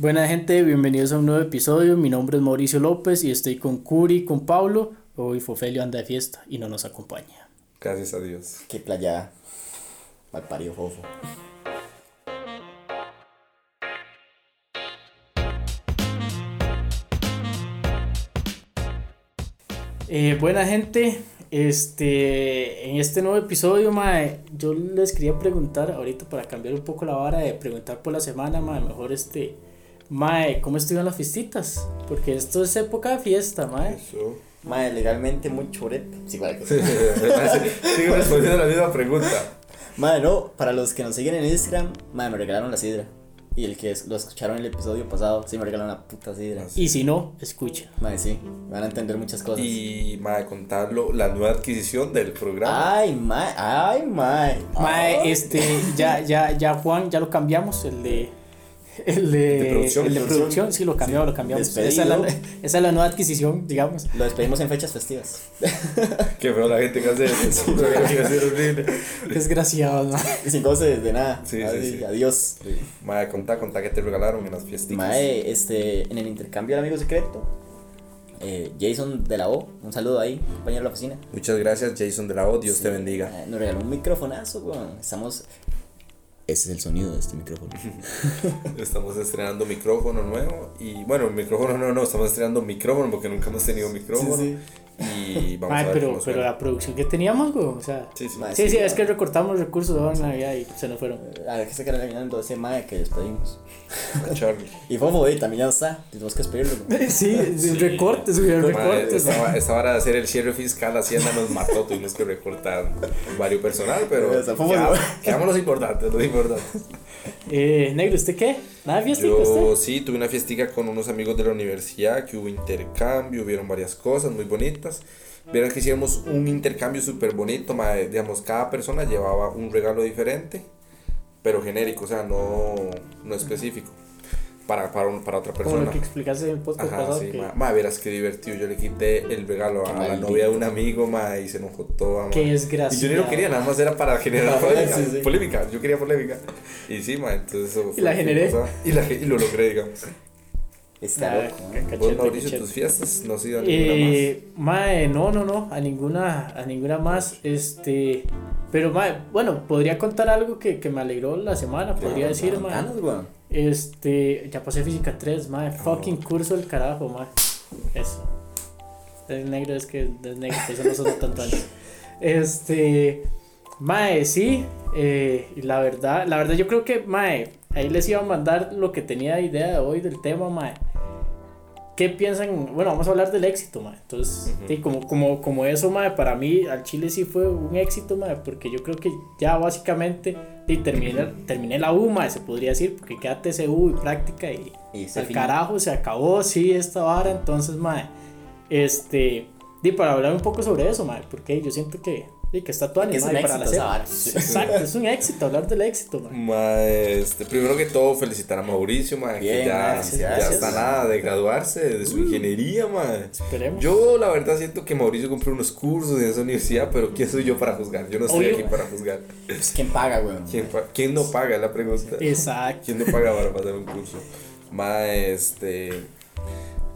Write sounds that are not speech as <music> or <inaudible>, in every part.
Buena gente, bienvenidos a un nuevo episodio. Mi nombre es Mauricio López y estoy con Curi, con Pablo. Hoy Fofelio anda de fiesta y no nos acompaña. Gracias a Dios. Qué playa. Mal parido fofo. Eh, buena gente, este, en este nuevo episodio, mae, yo les quería preguntar ahorita para cambiar un poco la vara de preguntar por la semana, mae, mejor este, mae, ¿cómo estuvieron las fiestitas? Porque esto es época de fiesta, mae. Eso. Madre, legalmente muy chorete. Sí, vale. <laughs> Sigue respondiendo la misma pregunta. Madre, no, para los que nos siguen en Instagram, madre, me regalaron la sidra. Y el que es- lo escucharon en el episodio pasado, sí me regalaron la puta sidra. Y si no, escuchen. Madre, sí, van a entender muchas cosas. Y para contarlo, la nueva adquisición del programa. Ay, mae, ay, mae. Mae, este, ya, ya, ya Juan, ya lo cambiamos, el de... El de, De producción. el de producción, sí, lo cambiamos, lo cambiamos. Esa es, la, Despedido. esa es la nueva adquisición, digamos. Lo despedimos en fechas festivas. <laughs> Qué feo la gente que hace eso. <laughs> Desgraciado, sin goces de nada. Sí, sí, Ay, sí. Adiós. Mae, contá, contá que te regalaron en las fiestitas. Mae, este, en el intercambio de amigo secreto, eh, Jason de la O, un saludo ahí, compañero de la oficina. Muchas gracias, Jason de la O. Dios te bendiga. Eh, Nos regaló un microfonazo, weón. Estamos. Ese es el sonido de este micrófono. <laughs> Estamos estrenando micrófono nuevo. Y bueno, micrófono no, no, estamos estrenando micrófono porque nunca hemos tenido micrófono. Sí, Y vamos Mae, a ver pero, cómo pero la producción que teníamos, güey, o sea... Sí, sí. Sí, sí, Sí, es que recortamos recursos ahora en Navidad y se nos fueron. A ver, que se queda terminando ese mae que despedimos. Y Fofo, eh, también ya está. Tenemos que despedirlo. <laughs> Sí, recortes, güey, recortes. esta, esta hora de hacer el cierre fiscal Hacienda nos mató, tuvimos que recortar varios personal, pero quedamos, quedamos los importantes, los importantes. Eh, negro, ¿usted qué? ¿Nada fiestica Yo usted? sí, tuve una fiestica con unos amigos de la universidad, que hubo intercambio, hubieron varias cosas muy bonitas. Vieron que hicimos un intercambio súper bonito, digamos, cada persona llevaba un regalo diferente, pero genérico, o sea, no, no específico, para, para, un- para otra Como persona. lo que explicaste en el podcast Ajá, pasado. sí, que, ma, ma, verás qué divertido. Yo le quité el regalo a la novia de un amigo, ma, y se enojó toda, ma. Qué Y desgraciado. yo ni lo quería, nada más era para generar Ajá, <laughs> polémica. sí, sí. Polémica, yo quería polémica. Y sí, ma, entonces eso fue la generé. Y, la, y lo logré, digamos. Está Ah, loco. ¿eh? cachete, Vos, Mauricio, cachete. tus fiestas no has ido a ninguna Eh, mae, no, no, no, a ninguna, a ninguna más, este, pero mae, bueno, podría contar algo que, que me alegró la semana, podría decir, mae, Contanos, weón. este, ya pasé física 3, mae, fucking curso del carajo, mae, eso, el negro es que es negro, por eso no sonó tanto antes, este, mae, sí, eh, y la verdad, la verdad yo creo que, mae, ahí les iba a mandar lo que tenía de idea de hoy del tema, mae, ¿Qué piensan? Bueno, vamos a hablar del éxito, mae. Entonces, Ujú. sí, como, como, como eso, mae, para mí al Chile sí fue un éxito, mae, porque yo creo que ya básicamente sí, terminé, terminé la U, mae, se podría decir, porque queda TCU y práctica y Y al finió. carajo se acabó, sí, esta vara. Entonces, mae, este, y para hablar un poco sobre eso, mae, porque yo siento que, sí, que está todo Que es un animado para la serie. Exacto, es un éxito hablar del éxito, mae. Ma, este, primero que todo, felicitar a Mauricio, ma, que ya, gracias, ya gracias. está nada de graduarse de su ingeniería, ma. Esperemos. Yo la verdad siento que Mauricio compró unos cursos en esa universidad, pero ¿quién soy yo para juzgar? Yo no estoy Obvio. aquí para juzgar. Pues, ¿Quién paga, weón? ¿Quién, pa- quién no paga? Es la pregunta. Exacto. ¿Quién no paga para pasar un curso? Ma, este.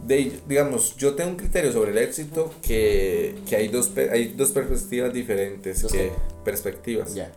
De, digamos, yo tengo un criterio sobre el éxito que, que hay, dos, hay dos perspectivas diferentes. ¿Dos que, perspectivas. Ya.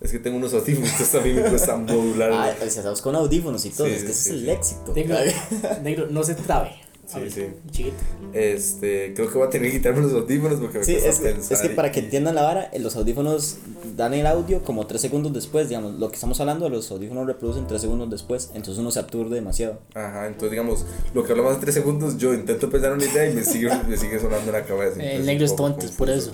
Es que tengo unos audífonos, también me cuesta <laughs> modular. Ah, estamos con audífonos y todo. Sí, es que ese sí, es el sí. éxito. Negro, <laughs> negro, no se trabe. Sí, sí. Chiquito. Este, creo que voy a tener que quitarme los audífonos porque me Sí, es que, pensar es que y- para que entiendan la vara, eh, los audífonos dan el audio como 3 segundos después, digamos, lo que estamos hablando, los audífonos reproducen 3 segundos después, entonces uno se aturde demasiado. Ajá, entonces digamos, lo que hablamos hace tres segundos, yo intento pensar una idea y me sigue, <laughs> me sigue sonando en la cabeza. El entonces negro es tonto, es por eso.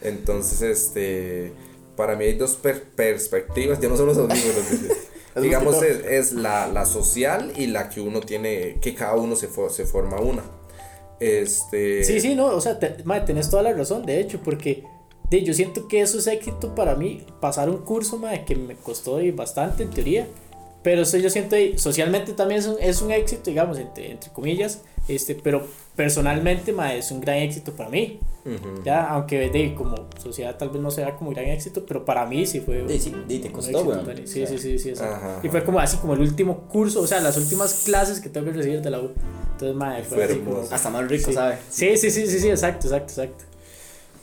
Entonces, este, para mí hay dos per- perspectivas, ya no son los audífonos. <laughs> Es digamos, es, es la, la social y la que uno tiene, que cada uno se, fo- se forma una. Este. Sí, sí, no, o sea, te, mae, tenés toda la razón, de hecho, porque de, yo siento que eso es éxito para mí, pasar un curso, mae, que me costó bastante en teoría, Pero eso yo siento socialmente también es un, es un éxito, digamos, entre, entre comillas, este, pero personalmente, ma, es un gran éxito para mí. Ujú. Ya, aunque de como sociedad tal vez no sea como gran éxito, pero para mí sí fue. Sí, sí, te un costó, éxito, weón. Tony. Sí, sí, sí, sí. Ajá, Y fue como así como el último curso, o sea, las últimas clases que tengo que recibir de la U. Entonces, madre, fue, Fue así como- Hasta más rico. ¿sabe? Sí, sí, sí, sí, sí, exacto, exacto, exacto.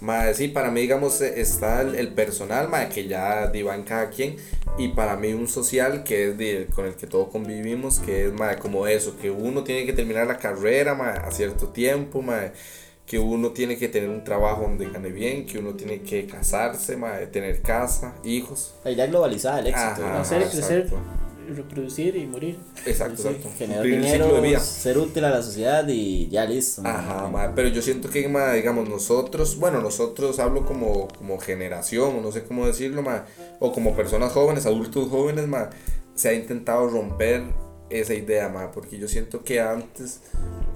Mae, sí, para mí, digamos, eh, está el, el personal, mae, que ya diva en cada quien. Y para mí un social que es de, con el que todos convivimos, que es, mae, como eso, que uno tiene que terminar la carrera, mae, a cierto tiempo, mae, que uno tiene que tener un trabajo donde gane bien, que uno tiene que casarse, mae, tener casa, hijos. La idea globalizada del éxito, Ajá, ¿no? Nacer, crecer. Reproducir y morir. Exacto, Sí, exacto. generar Cumplir el ciclo de dinero, vida. ser útil a la sociedad y ya listo. Ajá, ma, pero yo siento que, ma, digamos, nosotros, bueno, nosotros hablo como, como generación, o no sé cómo decirlo, ma, o como personas jóvenes, adultos jóvenes, ma, se ha intentado romper esa idea, ma, porque yo siento que antes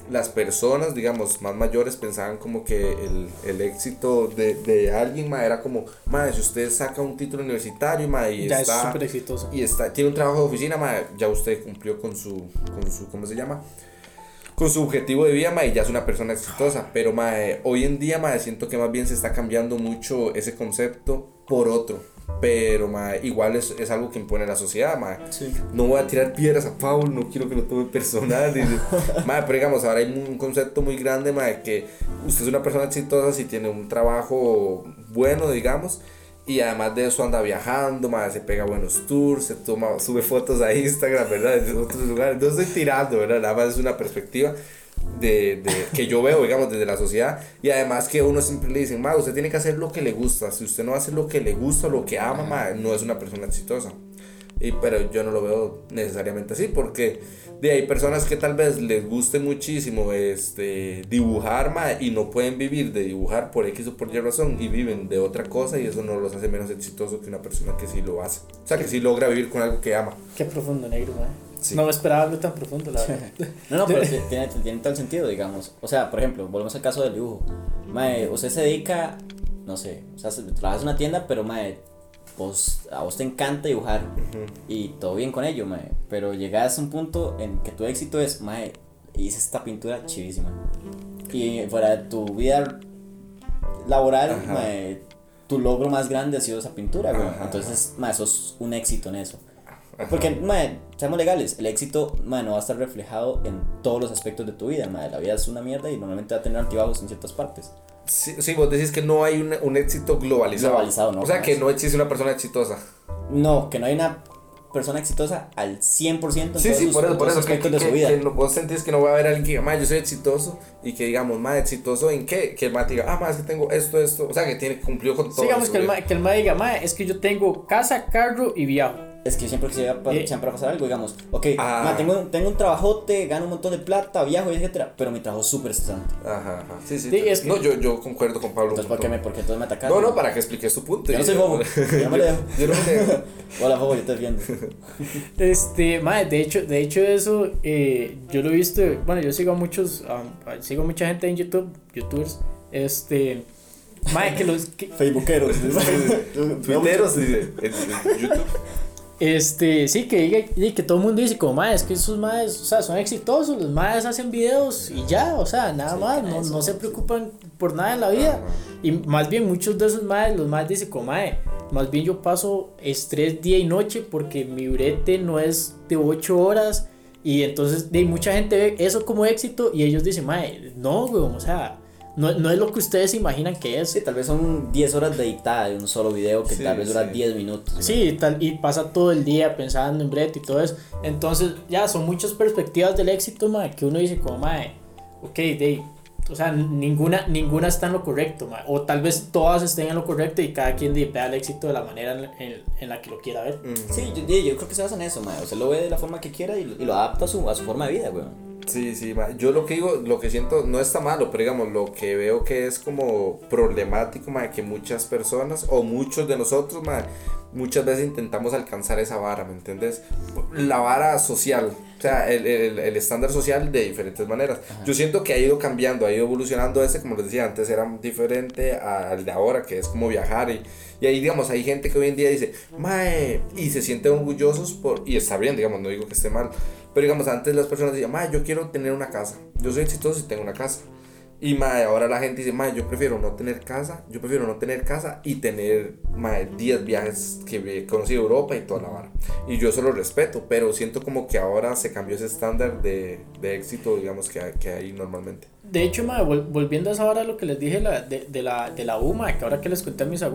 las personas, digamos, más mayores pensaban como que el, el éxito de, de alguien, ma, era como, ma, si usted saca un título universitario, ma, y ya es está súper exitoso. y está, tiene un trabajo de oficina, ma, ya usted cumplió con su, con su, ¿cómo se llama? Con su objetivo de vida, ma, y ya es una persona exitosa. Pero, ma, eh, hoy en día, ma, siento que más bien se está cambiando mucho ese concepto por otro. Pero, ma, igual es, es algo que impone la sociedad, ma. Sí. No voy a tirar piedras a Paul, no quiero que lo tome personal. <laughs> ma, pero digamos, ahora hay un concepto muy grande, ma, de que usted es una persona exitosa si tiene un trabajo bueno, digamos. Y además de eso anda viajando, ma, se pega buenos tours, se toma, sube fotos a Instagram, ¿verdad? Desde otros lugares. No estoy tirando, ¿verdad? Nada más es una perspectiva de, de- que yo veo, digamos, desde la sociedad. Y además que uno siempre le dicen, ma, usted tiene que hacer lo que le gusta. Si usted no hace lo que le gusta, lo que ama, ma, no es una persona exitosa. Y, pero yo no lo veo necesariamente así, porque de hay personas que tal vez les guste muchísimo este, dibujar ma, y no pueden vivir de dibujar por X o por Y razón y viven de otra cosa y eso no los hace menos exitosos que una persona que sí lo hace. O sea, que sí logra vivir con algo que ama. Qué profundo, negro, man. Sí. No me esperaba algo tan profundo, la verdad. <laughs> No, no, pero <laughs> ti- tiene, tiene tal sentido, digamos. O sea, por ejemplo, volvemos al caso del dibujo. Mae, usted se dedica, no sé, o sea, se- trabajas en una tienda, pero mae, vos, a vos te encanta dibujar y todo bien con ello, mae. Pero llegas a un punto en que tu éxito es, mae, hice esta pintura chivísima. Y fuera de tu vida laboral, mae, tu logro más grande ha sido esa pintura, güey. Entonces, mae, sos un éxito en eso. Ajá. Porque, mae, seamos legales, el éxito, mae, no va a estar reflejado en todos los aspectos de tu vida, mae. La vida es una mierda y normalmente va a tener altibajos en ciertas partes. Sí, sí, vos decís que no hay un, un éxito globalizado. Globalizado, no, O sea, que no existe una persona exitosa. No, que no hay una persona exitosa al 100% en Sí, todos sí, sus- por eso, por eso. Que, aspectos que, de su vida. que no- vos sentís que no va a haber alguien que diga, ma, yo soy exitoso. Y que digamos, ma, exitoso en qué? Que el ma diga, ah, ma, es que tengo esto, esto. O sea, que tiene cumplió con todo. Sí, digamos que el, ma, que el ma diga, ma, es que yo tengo casa, carro y viajo. Es que siempre que se va Eh. siempre va a pasar algo, digamos, ok, Ah. ma, tengo, tengo un trabajote, gano un montón de plata, viajo, etcétera, pero mi trabajo es súper estresante. Ajá, ajá. Sí, sí. Sí, es que- No, yo, yo concuerdo con Pablo. Entonces, ¿por qué me, por qué entonces me atacaron? No, no, para que expliques tu punto. Yo no soy bobo, yo me lo dejo. Yo no me dejo. <laughs> Hola, bobo, yo te defiendo. <laughs> Este, ma, de hecho, de hecho eso, eh, yo lo he visto, bueno, yo sigo a muchos, um, sigo a mucha gente en YouTube, youtubers, este, ma, que los, que- <laughs> Facebookeros. Twitteros, dice. En, en YouTube. Este, sí, que diga, y que todo el mundo dice como, ma, es que esos maes, o sea, son exitosos, los maes hacen videos y ya, o sea, nada Sí, más, que no, no se preocupan por nada en la vida. Y más bien muchos de esos maes, los maes dicen como, mae, más bien yo paso estrés día y noche porque mi brete no es de 8 horas. Y entonces de, mucha gente ve eso como éxito y ellos dicen, mae, no, weón, o sea, no, no es lo que ustedes imaginan que es. Sí, tal vez son 10 horas de editada de un solo video que Sí, tal vez dura sí. 10 minutos. Sí, tal, y pasa todo el día pensando en brete y todo eso. Entonces, ya son muchas perspectivas del éxito, mae, que uno dice como, mae, ok, de, o sea, ninguna, ninguna está en lo correcto, mae, o tal vez todas estén en lo correcto y cada quien vea el éxito de la manera en, en- en la que lo quiera ver. Sí, yo, yo creo que se basa en eso, mae. O sea, lo ve de la forma que quiera y, lo- y lo adapta a su, a su forma de vida, weón. Sí, sí, yo lo que digo, lo que siento no está malo, pero digamos, lo que veo que es como problemático, ma, que muchas personas o muchos de nosotros, ma, muchas veces intentamos alcanzar esa vara, ¿me entendés? La vara social, o sea, el, el, el estándar social de diferentes maneras. Yo siento que ha ido cambiando, ha ido evolucionando ese, como les decía, antes era diferente al de ahora, que es como viajar y, y ahí, digamos, hay gente que hoy en día dice, mae, y se sienten orgullosos por, y está bien, digamos, no digo que esté mal, pero digamos, antes las personas decían, yo quiero tener una casa, yo soy exitoso y tengo una casa. Y mae, ahora la gente dice, mae, yo prefiero no tener casa, yo prefiero no tener casa y tener mae, 10 viajes que he conocido Europa y toda la vara. Y yo eso lo respeto, pero siento como que ahora se cambió ese estándar de, de éxito, digamos, que, hay- que hay normalmente. De hecho, mae, vol- volviendo a esa hora lo que les dije la, de, de la, de la U, mae, que ahora que les conté a mis, a,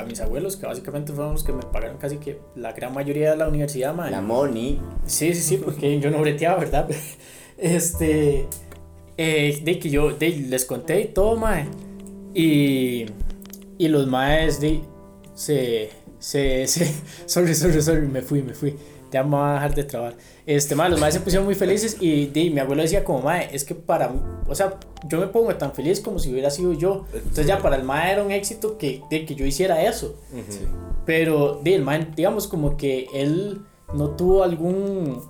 a mis abuelos, que básicamente fueron los que me pagaron casi que la gran mayoría de la universidad, mae. La money. Sí, sí, sí, porque yo no breteaba, ¿verdad? <laughs> Este, eh, de que yo de, les conté y todo, mae. Y, y los maes de, se, se, se, <laughs> sorry, sorry, sorry, me fui, me fui. Ya me voy a dejar de trabar. Este, mae, los maes se pusieron muy felices y de, mi abuelo decía como, mae, es que para, o sea, yo me pongo tan feliz como si hubiera sido yo. Entonces ya para el mae era un éxito que, de que yo hiciera eso. Pero de, el man, digamos como que él no tuvo algún...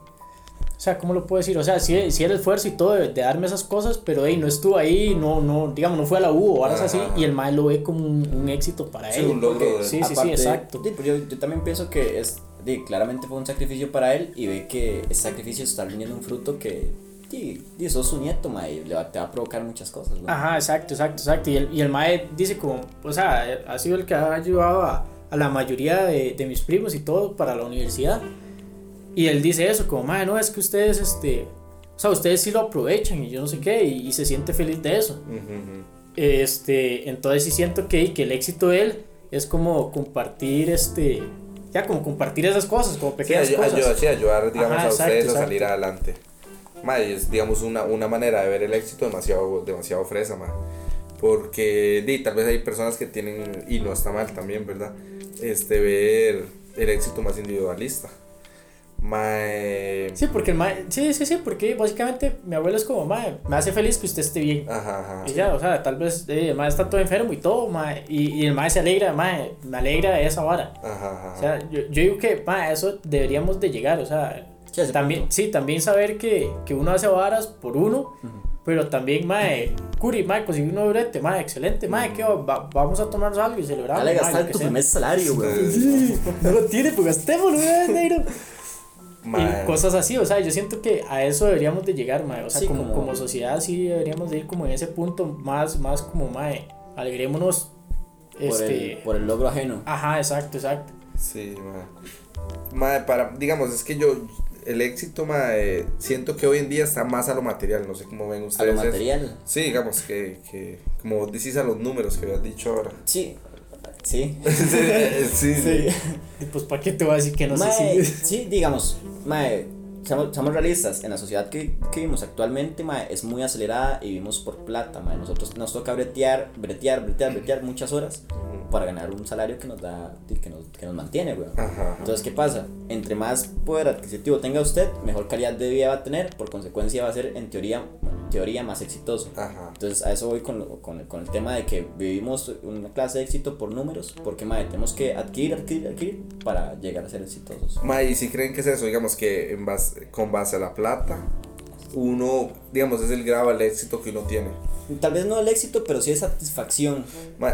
O sea, ¿cómo lo puedo decir? O sea, sí, sí era el esfuerzo y todo de, de darme esas cosas, pero hey, no estuvo ahí, no, no, digamos, no fue a la U o algo así, y el man lo ve como un, un éxito para Sí, él. un logro porque- de- sí, sí, sí, Aparte, exacto. sí, pues yo, yo también pienso que es, sí, claramente fue un sacrificio para él y ve que ese sacrificio está rindiendo un fruto que, sí, sí, sos su nieto, ma, y le va- te va a provocar muchas cosas, ¿no? Ajá, exacto, exacto, exacto. Y el, y el mae dice como, o sea, ha sido el que ha ayudado a, a la mayoría de, de mis primos y todo para la universidad. Y él dice eso, como, mae, no, es que ustedes, este, o sea, ustedes sí lo aprovechan y yo no sé qué, y, y se siente feliz de eso. Este, entonces sí siento que, que el éxito de él es como compartir, este, ya como compartir esas cosas, como Sí, pequeñas ayu- cosas. ayudar, sí, ayudar, digamos, Ajá, a exacto, ustedes a exacto. salir adelante. Ma, y es, digamos, una, una manera de ver el éxito demasiado, demasiado fresa, ma. Porque, di, tal vez hay personas que tienen, y no está mal también, ¿verdad? Este, ver el éxito más individualista. Ma, eh, Sí, porque el mae, sí, sí, sí, porque básicamente mi abuelo es como, mae, me hace feliz que usted esté bien. Ajá, ajá. Y ya, o sea, tal vez eh, el mae está todo enfermo y todo, mae, y, y el mae se alegra, mae, me alegra esa vara. Ajá, ajá. O sea, yo, yo digo que, mae, eso deberíamos de llegar, o sea, Sí, también, punto. sí, también saber que, que uno hace varas por uno, pero también, mae, Curi, mae, conseguí un brete, mae, excelente, mae, ¿qué va? Va- vamos a tomarnos algo y celebrar. Ya le gastaste tu primer salario, güey. Sí, no lo tiene, pues gastémoslo, ¿verdad, negro? <laughs> Y cosas así, o sea, yo siento que a eso deberíamos de llegar, mae. O sea, Sí, como, como- como sociedad sí deberíamos de ir como en ese punto más, más como, mae, alegrémonos. Por, Este. el, por el logro ajeno. Ajá, exacto, exacto. Sí, ma. Ma, para, digamos, es que yo, el éxito, ma, eh, siento que hoy en día está más a lo material, no sé cómo ven A ustedes. lo eso. material. Sí, digamos que, que como decís a los números que habías dicho ahora. Sí. <laughs> Sí. sí, sí. Y pues, ¿para qué te voy a decir que no Mae, sé si. sí, digamos, mae, seamos, seamos realistas, en la sociedad que, que vivimos actualmente, mae, es muy acelerada y vivimos por plata, mae. Nosotros nos toca bretear, bretear, bretear, bretear muchas horas para ganar un salario que nos da, que nos, que nos mantiene, weón. Entonces, ¿qué pasa? Entre más poder adquisitivo tenga usted, mejor calidad de vida va a tener, por consecuencia va a ser, en teoría, en teoría más exitoso. Ajá. Entonces a eso voy con, lo- con, el- con el tema de que vivimos una clase de éxito por números, porque madre, tenemos que adquirir, adquirir, adquirir para llegar a ser exitosos. Ma, y si creen que es eso, digamos que en base, con base a la plata, uno, digamos, es el grado del éxito que uno tiene. Tal vez no el éxito, pero sí es satisfacción.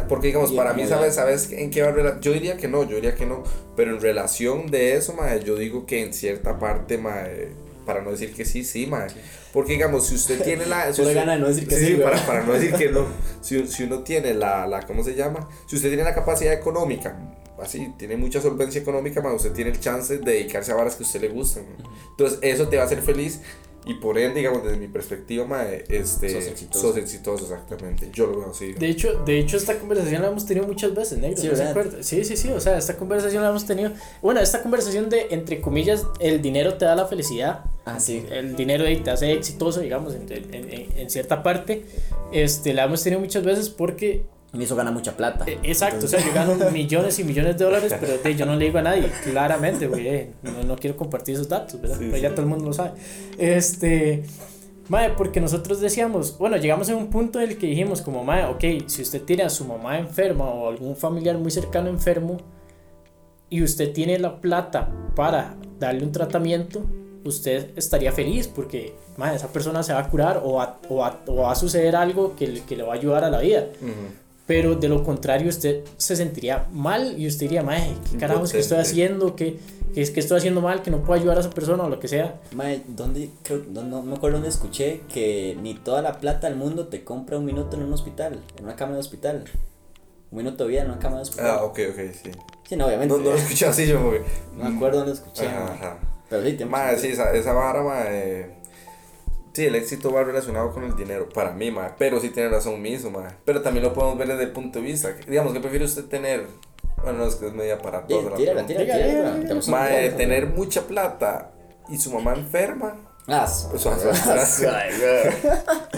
Porque digamos, para mí. ¿sabes, ¿sabes en qué va a rela- Yo diría que no, yo diría que no. Pero en relación de eso, ma, yo digo que en cierta parte, ma, eh, para no decir que sí, sí, ma. Porque digamos, si usted <laughs> tiene la... si usted- gana de no decir que sí, para, ¿verdad? para no decir que no. <laughs> Si, si uno tiene la, la, ¿cómo se llama? Si usted tiene la capacidad económica, así, tiene mucha solvencia económica, ma, usted tiene el chance de dedicarse a varas que a usted le gustan. Entonces, eso te va a hacer feliz. Y por ende, digamos, desde mi perspectiva, ma, este, Sos exitoso. sos exitoso, exactamente. Yo lo veo así. De hecho, de hecho, esta conversación la hemos tenido muchas veces, negro. Sí, ¿no. Sí, sí, sí. O sea, esta conversación la hemos tenido. Bueno, esta conversación de, entre comillas, el dinero te da la felicidad. Ah, sí. El dinero ahí te hace exitoso, digamos, en, en- en- en cierta parte. Este, la hemos tenido muchas veces porque Me hizo ganar mucha plata. Eh, Exacto, o sea, yo gano millones y millones de dólares, <laughs> pero de, yo no le digo a nadie, claramente, güey, eh, no, no quiero compartir esos datos, ¿verdad? Sí, Pero ya sí. todo el mundo lo sabe. Este, mae, porque nosotros decíamos, bueno, llegamos a un punto en el que dijimos como, mae, ok, si usted tiene a su mamá enferma o algún familiar muy cercano enfermo y usted tiene la plata para darle un tratamiento, usted estaría feliz porque mae, esa persona se va a curar o va, o va- o va a suceder algo que, le- que le va a ayudar a la vida. Pero de lo contrario, usted se sentiría mal y usted diría, mae, ¿qué carajos que estoy haciendo? ¿Qué, qué es que estoy haciendo mal? Que no puedo ayudar a esa persona o lo que sea. Mae, ¿dónde, creo, no, no me acuerdo dónde escuché que ni toda la plata del mundo te compra un minuto en un hospital, en una cama de hospital. Un minuto de vida en una cama de hospital. Ah, ok, ok, sí. Sí, no, obviamente. No, no lo escuché así yo, porque. No me acuerdo dónde escuché. Ajá. Pero sí, tiene Mae, sí, esa, esa vara, mae. Sí, el éxito va relacionado con el dinero, para mí, mae. Pero sí tiene razón mismo, mae. Pero también lo podemos ver desde el punto de vista. Digamos, ¿qué prefiere usted tener? Bueno, no es que es media para Sí, todos. la tírala, tírala, mucho. tener mucha plata y su mamá enferma. Ah, su- o sea, <laughs>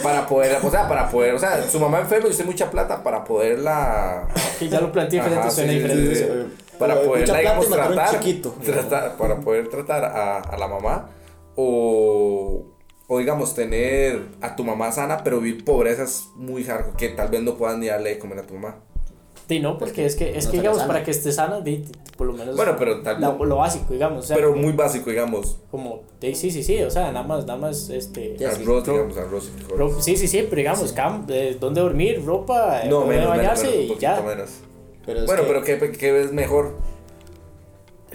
para poder, o sea, para poder, o sea, su mamá enferma y usted mucha plata para poderla. Que <laughs> ya lo planteé diferente, suena sí, sí, diferente. sí, sí. Para poderla, digamos, tratar, tratar- para poder tratar a, a la mamá o, o, digamos, tener a tu mamá sana, pero vivir pobrezas muy hardcore, que tal vez no puedan ni darle de comer a tu mamá. Sí, no, porque es que, es No que digamos, sana. para que esté sana, di- por lo menos Bueno, pero tal lo, lo básico, digamos. O sea, Pero muy básico, digamos, como, de- sí, sí, sí, o sea, nada más, nada más, este... Sí. arroz, ro- digamos, arroz y ro- sí, sí, sí, pero digamos, cam, eh, dónde dormir, ropa, eh, No, dónde menos, menos, bañarse menos, un y poquito ya. menos. Pero es Bueno, que- pero ¿qué, qué es mejor?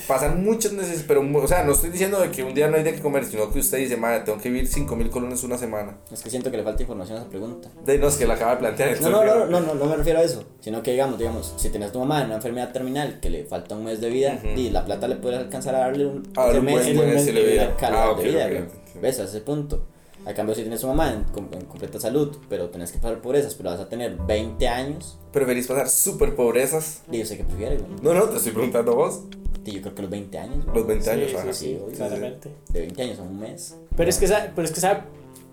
Pasan muchas necesidades, pero, o sea, no estoy diciendo de que un día no hay de qué comer, sino que usted dice, madre, tengo que vivir 5 mil colones una semana. Es que siento que le falta información a esa pregunta. De no, es que la acaba de plantear. No, no, no, no, no, no me refiero a eso. Sino que digamos, digamos, si tienes tu mamá en una enfermedad terminal que le falta un mes de vida Ujú. y la plata le puedes alcanzar a darle un, A un mes, buen- buen de vida. calidad Ah, ok, de vida, ok, güey. ok. ¿Ves? A ese punto. A cambio, si tienes tu mamá en, en completa salud, pero tenés que pasar por esas, pero vas a tener 20 años, Preferís pasar súper pobrezas. y yo sé que prefieres, güey. No, no, te estoy preguntando vos. Yo creo que los 20 años, güey. Los 20 años, sí, ajá. sí, sí, claramente. De 20 años a un mes. Pero es que, pero es que, sabe,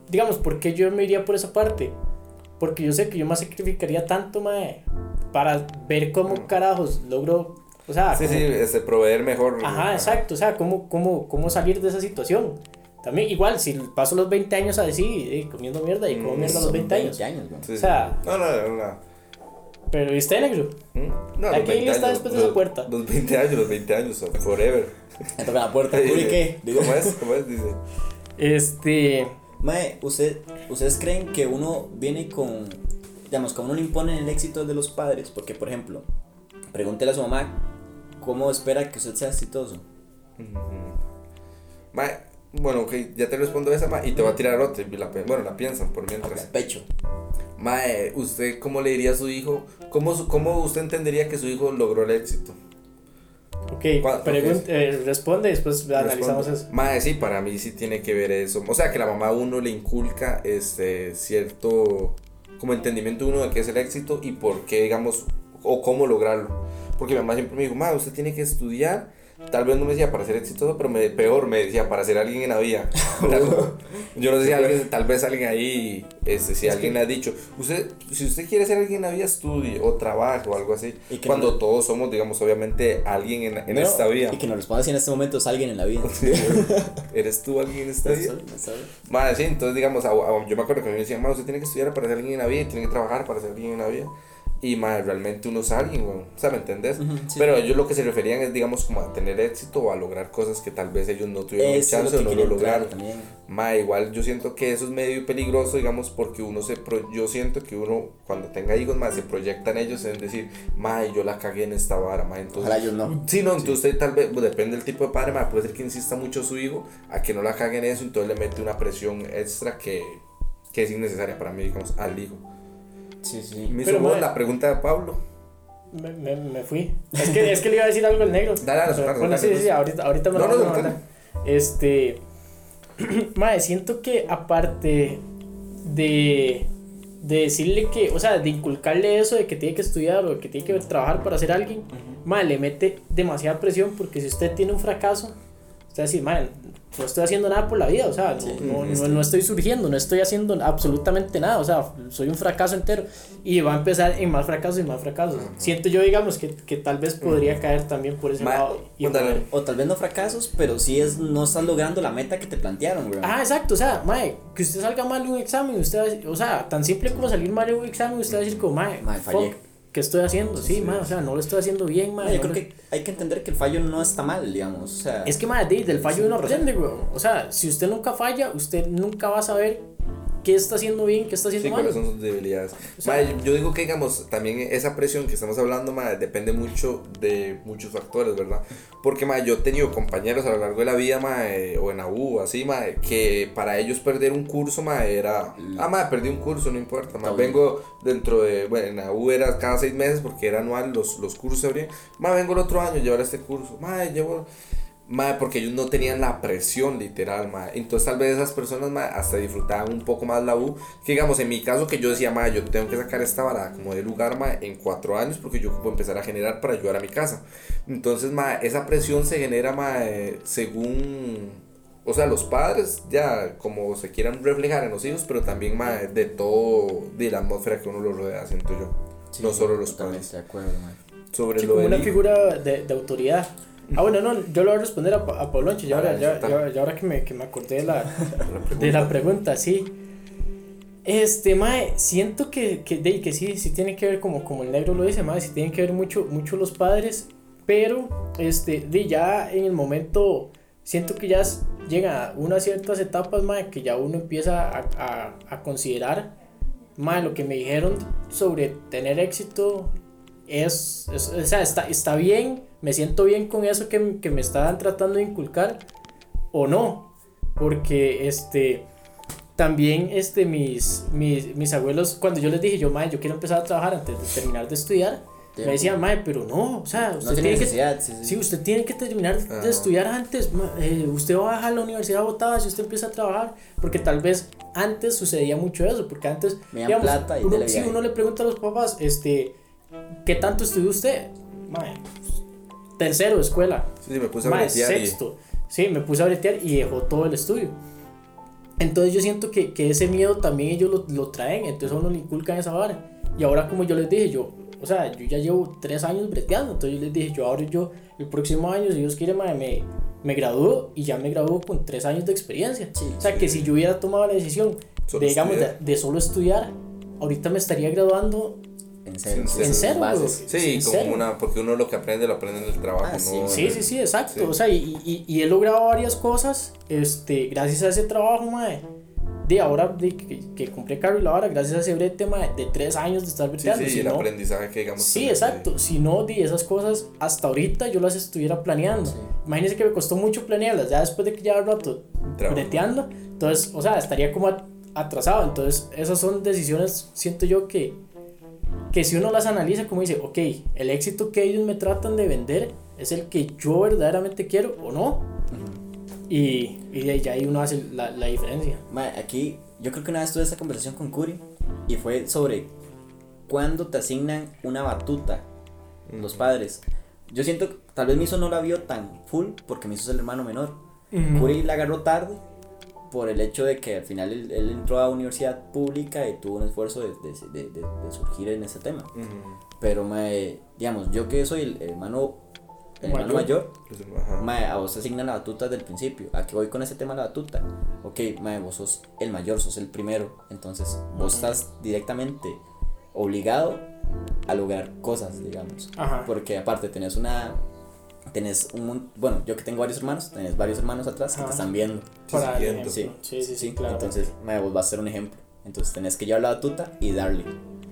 digamos, ¿por qué yo me iría por esa parte? Porque yo sé que yo me sacrificaría tanto, mae, para ver cómo carajos logro, o sea, Sí, cómo- sí, este, proveer mejor. Ajá, exacto, o sea, cómo, cómo, cómo salir de esa situación. También, igual, si paso los 20 años así, eh, comiendo mierda y como Mm, mierda a los Son 20 años. Sí, O sea- sí. no, no, no, no. Pero, ¿y usted, negro? ¿Mm? No, Aquí los 20 está años, después de los- esa puerta. Los 20 años, los 20 años, forever. <laughs> Me toca la puerta, <laughs> ¿y qué? Digo, ¿Cómo es? ¿Cómo es? Dice. Este. Mae, usted, ¿ustedes creen que uno viene con, digamos, como uno le impone el éxito de los padres? Porque, por ejemplo, pregúntele a su mamá cómo espera que usted sea exitoso. Mae, bueno, ok, ya te respondo esa, mae, y te voy a tirar otra. y la bueno, la piensan por mientras. pecho. Mae, ¿usted cómo le diría a su hijo? ¿Cómo, su- cómo usted entendería que su hijo logró el éxito? Ok, ¿Cuál- pregun- ok. eh, responde y después analizamos eso. Mae, sí, para mí sí tiene que ver eso. O sea, que la mamá a uno le inculca este cierto como entendimiento uno de qué es el éxito y por qué, digamos, o cómo lograrlo. Porque mi mamá siempre me dijo, ma, usted tiene que estudiar. Tal vez no me decía para ser exitoso, pero me, peor me decía para ser alguien en la vida. <laughs> Yo no sé si alguien, tal vez alguien ahí, este, si Es alguien que- le ha dicho, usted, si usted quiere ser alguien en la vida, estudie o trabaje o algo así. Y Cuando no- todos somos, digamos, obviamente alguien en, en No, esta vida. Y que nos responda si en este momento es alguien en la vida. <laughs> ¿Eres tú alguien en esta vida? Madre, sí, entonces digamos, a- a- yo me acuerdo que a mí me decían, usted tiene que estudiar para ser alguien en la vida y tiene que trabajar para ser alguien en la vida. Y madre, realmente uno es alguien, weón. O sea, ¿me entendés? Ujú, sí. Pero ellos lo que se referían es, digamos, como a tener éxito o a lograr cosas que tal vez ellos no tuvieron chance lo o no lo lograron. Ma, igual yo siento que eso es medio peligroso, digamos, porque uno se pro- yo siento que uno cuando tenga hijos, más se proyecta en ellos en decir, ma, yo la cagué en esta vara, ma, entonces Ojalá yo no. Sí, no, entonces usted tal vez, pues, depende del tipo de padre, ma, puede ser que insista mucho su hijo a que no la cague en eso, entonces le mete una presión extra que, que es innecesaria para mí, digamos, al hijo. Sí, sí. Me Pero, hizo ma- la pregunta de Pablo. Me, me, me fui. Es que, es que le iba a decir algo al negro. Dale, dale, dale, bueno, sí, sí, ahorita, ahorita me No, lo no, voy a no, mandar. Este. <clears throat> Madre, siento que aparte de. De decirle que, o sea, de inculcarle eso de que tiene que estudiar o que tiene que trabajar para ser alguien, madre, le mete demasiada presión porque si usted tiene un fracaso, usted va a decir, madre, no estoy haciendo nada por la vida, o sea, no, Sí, no, no- estoy surgiendo, no estoy haciendo absolutamente nada, o sea, soy un fracaso entero y va a empezar en más fracasos y más fracasos. Siento yo, digamos, que, que tal vez podría caer también por ese Ma- lado. y Ándale. joder. O tal vez no fracasos, pero sí es no estás logrando la meta que te plantearon, güey. Ah, exacto, o sea, mae, que usted salga mal en un examen, usted o sea, tan simple como salir mal en un examen, usted va a decir como, mae, Mae, fallé. Qué ¿qué estoy haciendo? Sí, Sí, o sea, no lo estoy haciendo bien. Mae, yo no creo lo- que hay que entender que el fallo no está mal, digamos. O sea, Es que, mae, de- del fallo uno 100%. aprende, weón. O sea, si usted nunca falla, usted nunca va a saber qué está haciendo bien, qué está haciendo Sí, mal. cuáles son sus debilidades. O sea- yo digo que, digamos, también esa presión que estamos hablando, mae, depende mucho de muchos factores, ¿verdad? Porque, mae, yo he tenido compañeros a lo largo de la vida, mae, o en la U, así, mae, que para ellos perder un curso, mae, era, ah, mae, perdí un curso, no importa, bien. vengo dentro de, bueno, en la U era cada seis meses porque era anual, los, los cursos se abrían, mae, vengo el otro año a llevar este curso, mae, llevo... Mae, porque ellos no tenían la presión literal, mae. Entonces tal vez esas personas, mae, hasta disfrutaban un poco más la U. Que digamos, en mi caso que yo decía, mae, yo tengo que sacar esta vara como de lugar, mae, en cuatro años porque yo puedo empezar a generar para ayudar a mi casa. Entonces, mae, esa presión se genera, mae, según... O sea, los padres ya como se quieran reflejar en los hijos, pero también, mae, de todo, de la atmósfera que uno lo rodea, siento yo. sí, no solo los padres. de acuerdo, mae. Sobre Sí, lo como una hijo. figura de, de autoridad. Ah, bueno, no, yo lo voy a responder a, a Pabloncho, ya, ahora, Ah, ya, ya- ya ahora que me, que me acordé de la, La <laughs> de la pregunta. sí. Este, mae, siento que, que, de, que sí, sí tiene que ver, como, como el negro lo dice, mae, sí tienen que ver mucho, mucho los padres, pero, este, de ya en el momento, siento que ya llega a unas ciertas etapas, mae, que ya uno empieza a, a, a considerar, mae, lo que me dijeron sobre tener éxito es, es- o sea, está, está bien, me siento bien con eso que, que me estaban tratando de inculcar, o no, porque, este también este, mis, mis, mis abuelos, cuando yo les dije, yo, mae, yo quiero empezar a trabajar antes de terminar de estudiar, me decían, mae, pero no, o sea, usted No tiene tiene que... sí, sí. Sí, usted tiene que terminar de estudiar antes. eh, usted va a dejar la universidad botada si usted empieza a trabajar. Porque tal vez antes sucedía mucho eso. Porque antes, Me dan plata y uno, sí, viaje. uno le pregunta a los papás, este, ¿qué tanto estudió usted? Pues, tercero de escuela. Sí, sí, me puse a Mae, bretear y- sexto. Sí, me puse a bretear y dejó todo el estudio. Entonces yo siento que, que ese miedo también ellos lo, lo traen, entonces a uno le inculcan esa vara. Y ahora como yo les dije, yo, o sea, yo ya llevo tres años breteando, entonces yo les dije, yo ahora yo el próximo año, si Dios quiere, mae, me, me gradúo y ya me gradúo con tres años de experiencia. Sí, o sea, que si yo hubiera tomado la decisión de, digamos, de, de solo estudiar, ahorita me estaría graduando En serio. Sí, en cero. bases. Sí, como una, porque uno lo que aprende lo aprende en el trabajo, Ah, sí, ¿no? Sí, sí, sí, exacto. Sí. O sea, y, y, y he logrado varias cosas este, gracias a ese trabajo, mae. De ahora de que, que compré carro y la hora, gracias a ese brete, de tres años de estar Sí, breteando. sí, si el no- aprendizaje que digamos. sí, exacto. Si no, de esas cosas, hasta ahorita yo las estuviera planeando. Sí. Imagínense que me costó mucho planearlas, ya después de que lleva rato Trabajo. breteando. Entonces, o sea, estaría como at- atrasado. Entonces, esas son decisiones, siento yo que, que si uno las analiza, como dice, ok, el éxito que ellos me tratan de vender es el que yo verdaderamente quiero o no. Y, y de ahí ya ahí uno hace la, la diferencia. Aquí yo creo que una vez tuve esta conversación con Curi y fue sobre cuándo te asignan una batuta los padres. Yo siento que tal vez Miso no la vio tan full porque Miso es el hermano menor. Curi la agarró tarde por el hecho de que al final él, él entró a universidad pública y tuvo un esfuerzo de, de, de- de- de surgir en ese tema. Pero, mae, digamos, yo que soy el hermano, el hermano Mayor. mayor, Pues, ajá. Mae, a vos te asignan la batuta desde el principio. ¿A qué voy con ese tema de la batuta? Ok, mae, vos sos el mayor, sos el primero. Entonces, vos estás directamente obligado a lograr cosas, digamos. Ajá. Porque aparte tenés una... Tenés un... Bueno, yo que tengo varios hermanos, tenés varios hermanos atrás que te están viendo. Para siguiendo. ejemplo. Sí, sí, sí, claro. Entonces, mae, vos vas a ser un ejemplo. Entonces, tenés que llevar la batuta y darle.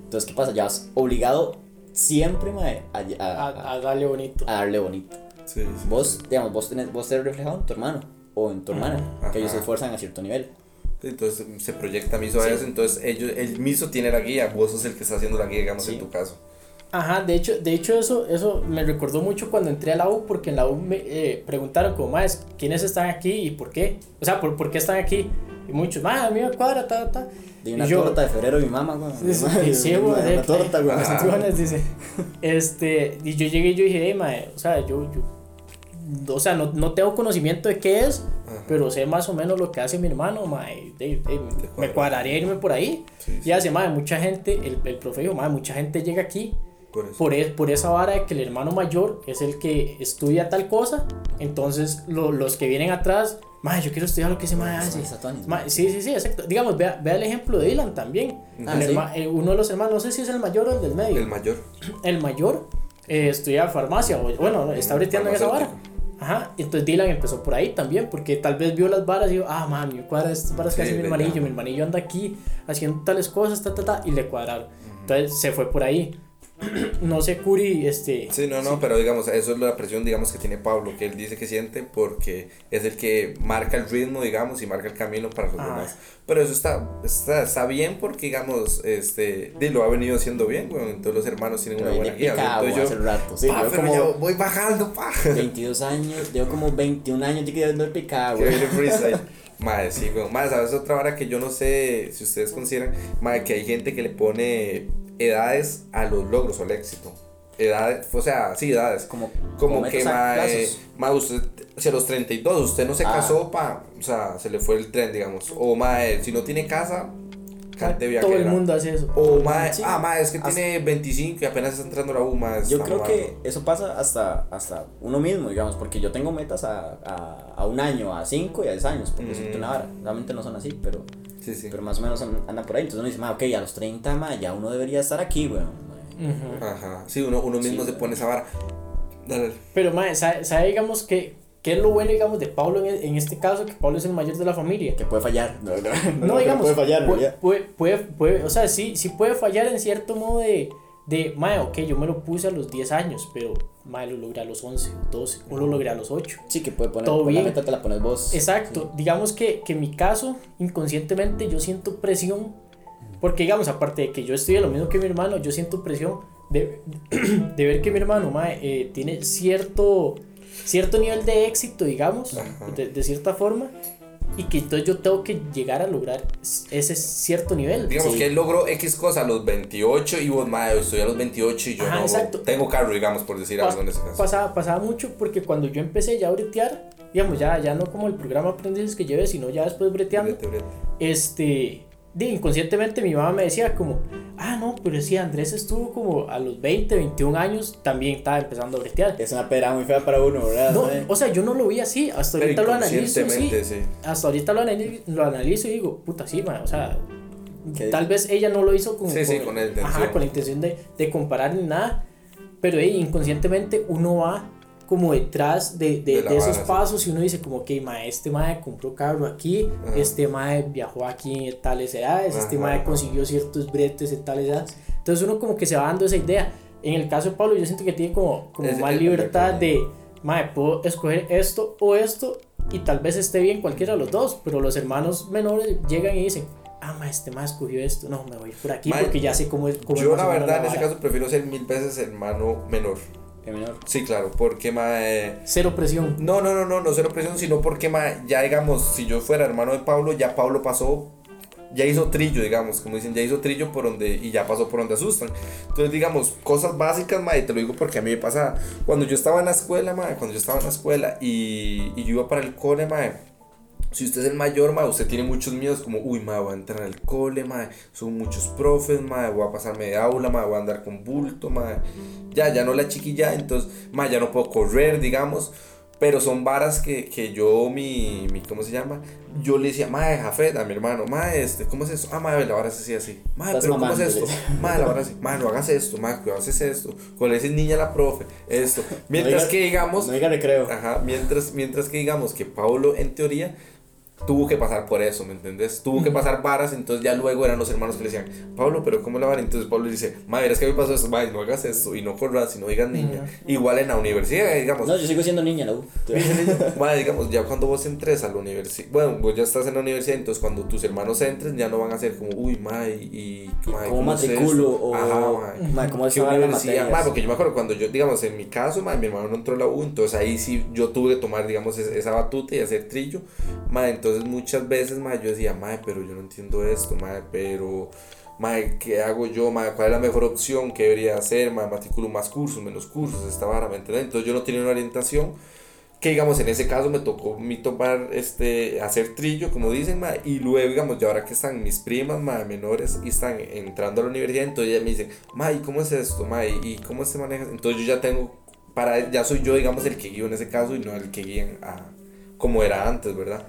Entonces, ¿qué pasa? Ya vas obligado siempre, mae, a, a- a, a- darle bonito. a darle bonito. Sí, sí, Vos, sí. digamos, vos tenés, vos tenés reflejado en tu hermano o en tu hermana, Ajá. que ellos se esfuerzan a cierto nivel. Entonces se proyecta Miso a Sí. eso, entonces ellos, el Miso tiene la guía, vos sos el que está haciendo la guía, digamos, Sí. en tu caso. Ajá, de hecho, de hecho eso, eso me recordó mucho cuando entré a la U, porque en la U me eh, preguntaron como, más, ¿quiénes están aquí y por qué? O sea, ¿por, por qué están aquí? Y muchos, más, a mí me cuadra, ta, ta. Y una yo- torta de febrero mi mamá, güey. Sí, sí, sí, sí, güey, Una de- torta, güey. Dice. <laughs> Este, y yo llegué y yo dije, hey, mae, o sea, yo, yo, o sea, no, no tengo conocimiento de qué es, Ajá. pero sé más o menos lo que hace mi hermano, mae, de- de- me cuadra. cuadraría irme por ahí. Sí, sí, Y hace, mae, mucha gente, el, el profe dijo, mae, mucha gente llega aquí por eso. por, e- por esa vara de que el hermano mayor es el que estudia tal cosa, entonces lo- los que vienen atrás, mae, yo quiero estudiar lo que ese mae hace. Tuanis, Ma- sí, sí, sí, exacto. Digamos, vea, vea el ejemplo de Dylan también. Ah, El sí. herma- eh, uno de los hermanos, no sé si es el mayor o el del medio. El mayor. El mayor eh, estudia farmacia, o bueno, está breteando en esa vara. Ajá, entonces Dylan empezó por ahí también, porque tal vez vio las varas y dijo, ah, mami, cuadra estas varas que Sí, hace mi hermanillo, mi hermanillo anda aquí haciendo tales cosas, ta, ta, ta, y le cuadraron. Entonces se fue por ahí. No sé, Curi, este... Sí, no, no, pero digamos, eso es la presión, digamos, que tiene Pablo, que él dice que siente porque es el que marca el ritmo, digamos, y marca el camino para los Ah. demás. Pero eso está, está, está bien porque, digamos, este, lo ha venido haciendo bien, bueno, entonces los hermanos tienen una Pero buena viene guía. picado Entonces hace yo, rato. Sí, pa, yo pero como yo voy bajando, pa. 22 años, llevo como 21 años yo quedando el picado, güey. freestyle. <laughs> Madre, sí, weón. Madre, ¿sabes otra vara que yo no sé si ustedes consideran? Madre, que hay gente que le pone edades a los logros o al éxito. Edades, o sea, sí, edades. Como, Como que, a madre, plazos. madre, usted, si a los 32 usted no se Ah. casó, pa, o sea, se le fue el tren, digamos. O, madre, si no tiene casa, cante viajera. Todo el mundo hace eso. O, madre, Sí. ah, es que Hasta- tiene 25 y apenas está entrando la U, madre. Yo creo que eso pasa hasta, hasta uno mismo, digamos, porque yo tengo metas a, a, a un año, a cinco y a 10 años, por decirte Mm. una vara. Realmente no son así, pero, Sí, sí. pero más o menos an- andan por ahí. Entonces uno dice, ma, ok, a los 30, ma, ya uno debería estar aquí, weón. ma". Ajá. Sí, uno, uno mismo Sí. se pone esa vara. Dale. Pero, mae, ¿sabe, sabe, digamos, que, qué es lo bueno, digamos, de Pablo en, en este caso? Que Pablo es el mayor de la familia. Que puede fallar. <laughs> No, no, No, que digamos, puede fallar, puede, puede, puede, puede- o sea, sí, sí puede fallar en cierto modo de, de, mae, ok, yo me lo puse a los 10 años, pero, mae, lo logré a los 11, 12, o lo logré a los 8. Sí, que puede poner, Todo pues, la bien. meta te la pones vos. Exacto, digamos que, que en mi caso, inconscientemente yo siento presión, porque digamos, aparte de que yo estudié lo mismo que mi hermano, yo siento presión de, <clears throat> de ver que mi hermano mae, eh, tiene cierto, cierto nivel de éxito, digamos, de cierta forma, y que entonces yo tengo que llegar a lograr ese cierto nivel. Digamos Sí. que él logró X cosa a los 28 y vos, madre, estoy a los 28 y yo Ajá, no exacto. tengo carro, digamos, por decir Pas- algo en ese caso. pasaba, pasaba mucho porque cuando yo empecé ya a bretear, digamos, ya, ya no como el programa aprendices que llevé, sino ya después breteando, Brete, brete. este, de inconscientemente mi mamá me decía como, ah, no, pero sí, Andrés estuvo como a los 20, 21 años, también estaba empezando a bretear. Es una pera muy fea para uno, ¿verdad? No, o sea, yo no lo vi así, hasta Pero ahorita lo analizo, sí, sí. hasta ahorita lo analizo, lo analizo y digo, puta, sí, ma, o sea, tal vez ella no lo hizo con, Sí, con la intención. Ajá, con la intención de, de comparar ni nada, pero eh, inconscientemente uno va como detrás de, de, De la de esos vara, sí. pasos y uno dice como, ok, ma, este mae compró carro aquí, Ajá. este mae viajó aquí en tales edades, este Ajá, mae ajá. consiguió ciertos bretes en tales edades, entonces uno como que se va dando esa idea. En el caso de Pablo yo siento que tiene como, como Es- más es- libertad es- de, mae, puedo escoger esto o esto y tal vez esté bien cualquiera de los dos, pero los hermanos menores llegan y dicen, ah, ma, este mae escogió esto, no, me voy por aquí Mae, porque ya sé cómo es. Cómo Yo más la verdad en ese vara". caso prefiero ser mil veces hermano menor. Que menor. Sí, claro, porque mae, Cero presión. no, no, no, no, no cero presión, sino porque mae, ya digamos, si yo fuera hermano de Pablo, ya Pablo pasó ya hizo trillo, digamos, como dicen, ya hizo trillo por donde y ya pasó por donde asustan. Entonces, digamos, cosas básicas, mae, te lo digo porque a mí me pasaba cuando yo estaba en la escuela, mae, cuando yo estaba en la escuela y, y yo iba para el cole, mae, si usted es el mayor, mae, usted tiene muchos miedos como, uy, mae, voy a entrar al cole, mae, son muchos profes, mae, voy a pasarme de aula, mae, voy a andar con bulto, mae. Ya, ya no la chiquilla, entonces, mae, ya no puedo correr, digamos. Pero son varas que, que yo, mi, mi, ¿cómo se llama? Yo le decía, mae, Jafet, a mi hermano, mae, este, ¿cómo es eso? Ah, mae, la vara se hacía así. Estás pero ¿cómo es esto? Mae, la vara así. Mae, no hagas esto, mae, cuidado, haces esto. Con ese niña la profe, esto. Mientras diga- que digamos, No diga recreo. Ajá, mientras, mientras que digamos que Pablo en teoría tuvo que pasar por eso, ¿me entendés? Tuvo que pasar varas, entonces ya luego eran los hermanos que le decían, Pablo, pero ¿cómo la vara? Entonces Pablo dice, madre, es que me pasó esto, madre, no hagas esto, y no corras, y no digas niña. Igual en la universidad, digamos, No, yo sigo siendo niña, la U. <laughs> madre, digamos, ya cuando vos entres a la universidad, bueno, vos ya estás en la universidad, entonces cuando tus hermanos entren, ya no van a ser como, uy, madre, y, madre, ¿Cómo es matriculo? esto?". O, Ajá, madre. ¿cómo ¿Qué estaba la universidad? materia? Ma, porque yo me acuerdo cuando yo, digamos, en mi caso, ma, mi hermano no entró a la U, entonces ahí sí yo tuve que tomar, digamos, es- esa batuta y hacer trillo. Ma, entonces muchas veces, ma, yo decía, ma, pero yo no entiendo esto, ma, pero, ma, ¿qué hago yo, ma? ¿Cuál es la mejor opción? ¿Qué debería hacer, ma? Matriculo más cursos, menos cursos, esta vara, ¿me entiendes? Entonces yo no tenía una orientación que digamos en ese caso me tocó mi tomar este hacer trillo como dicen ma, y luego digamos ya ahora que están mis primas ma, menores y están entrando a la universidad entonces ellas me dicen ma y cómo es esto ma y cómo se maneja entonces yo ya tengo para ya soy yo digamos el que guío en ese caso y no el que guían a como era antes, ¿verdad?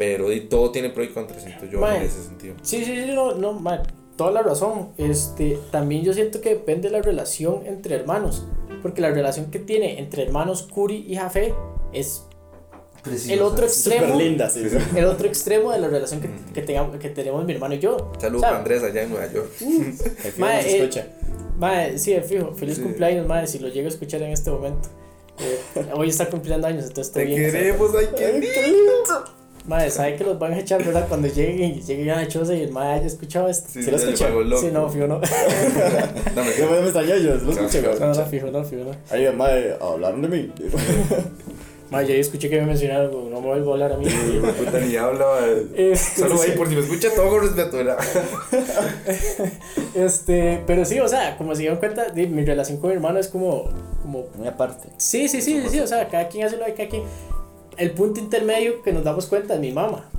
Pero y todo tiene pro y contra, siento yo en ese sentido. Sí, sí, sí, no, no, ma, toda la razón. Este, también yo siento que depende de la relación entre hermanos. Porque la relación que tiene entre hermanos Curi y Jafé es el otro extremo. linda, sí. El otro extremo de la relación que, que, tengamos, que tenemos mi hermano y yo. Saludos para Andrés allá en Nueva York. <laughs> Mae, nos eh, escucha. Mae, sí, fijo. Feliz Sí. cumpleaños, madre, si lo llego a escuchar en este momento. Eh, hoy está cumpliendo años, entonces está Te bien. queremos, ay, qué lindo. Madre, ¿sabe que los van a echar, verdad? Cuando lleguen y lleguen a la choza y el madre haya escuchado esto. Sí, Sí lo escuché. Sí, no, fijo, no. <laughs> <laughs> Dame, Yo me extrañó, yo lo escuché. No, no, fijo, no, fijo, no. Ahí, madre, hablaron de mí. <laughs> Madre, yo escuché que me mencionaron, como, no me vuelvo a hablar a mí. Puta, ni habla. Este, Solo ahí por si me escucha todo con respeto, ¿verdad? Este, pero sí, o sea, como se dieron cuenta, mi relación con mi hermano es como, como, Muy aparte. sí, sí, sí, sí, o sea, cada quien hace lo de cada quien. El punto intermedio que nos damos cuenta es mi mamá.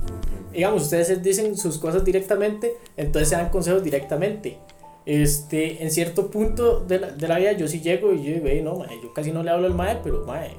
Digamos, ustedes dicen sus cosas directamente, entonces se dan consejos directamente. Este, en cierto punto de la, de la vida yo sí llego y yo digo, "Ey, no, mae, yo casi no le hablo al mae, pero mae,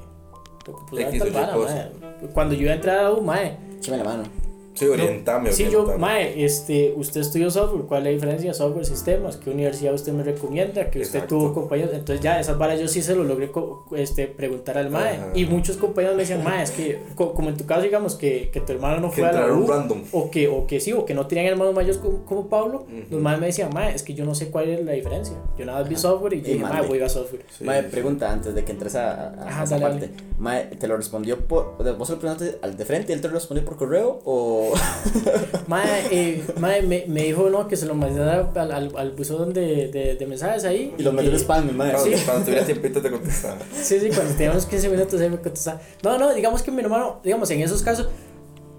X o tal vara, mae". Cuando yo iba a entrar a la U, mae, Échame la mano. Sí, orientame, Sí, yo. Mae, este, usted estudió software, ¿cuál es la diferencia de software sistemas? ¿Qué universidad usted me recomienda? Que usted Exacto. tuvo compañeros, entonces ya esas varas yo sí se lo logré este, preguntar al Mae. Ajá. Y muchos compañeros me decían, Mae, es que, co- como en tu caso, digamos, que, que tu hermano no Que fue a la U, random. o que, o que sí, o que no tenían hermanos mayores como, como Pablo, Ujú. los Mae me decían, Mae, es que yo no sé cuál es la diferencia. Yo nada más vi software y yo Y dije, Mae, voy a ir a software. Sí, Mae, sí. pregunta antes de que entres a, a- a Ajá, esa dale, parte. Mae, ¿te lo respondió por. ¿Vos lo preguntaste al de frente y él te lo respondió por correo? ¿O.? <laughs> Mae, eh, mae me, me dijo, no, que se lo mandara al, al, al buzón de, de, de mensajes ahí. Y lo que- metió en spam, mi mae. Cuando, Sí. cuando tuviera tiempito te contestaba. <laughs> Sí, sí, cuando teníamos 15 minutos él me contestaba. No, no, digamos que mi hermano, digamos, en esos casos,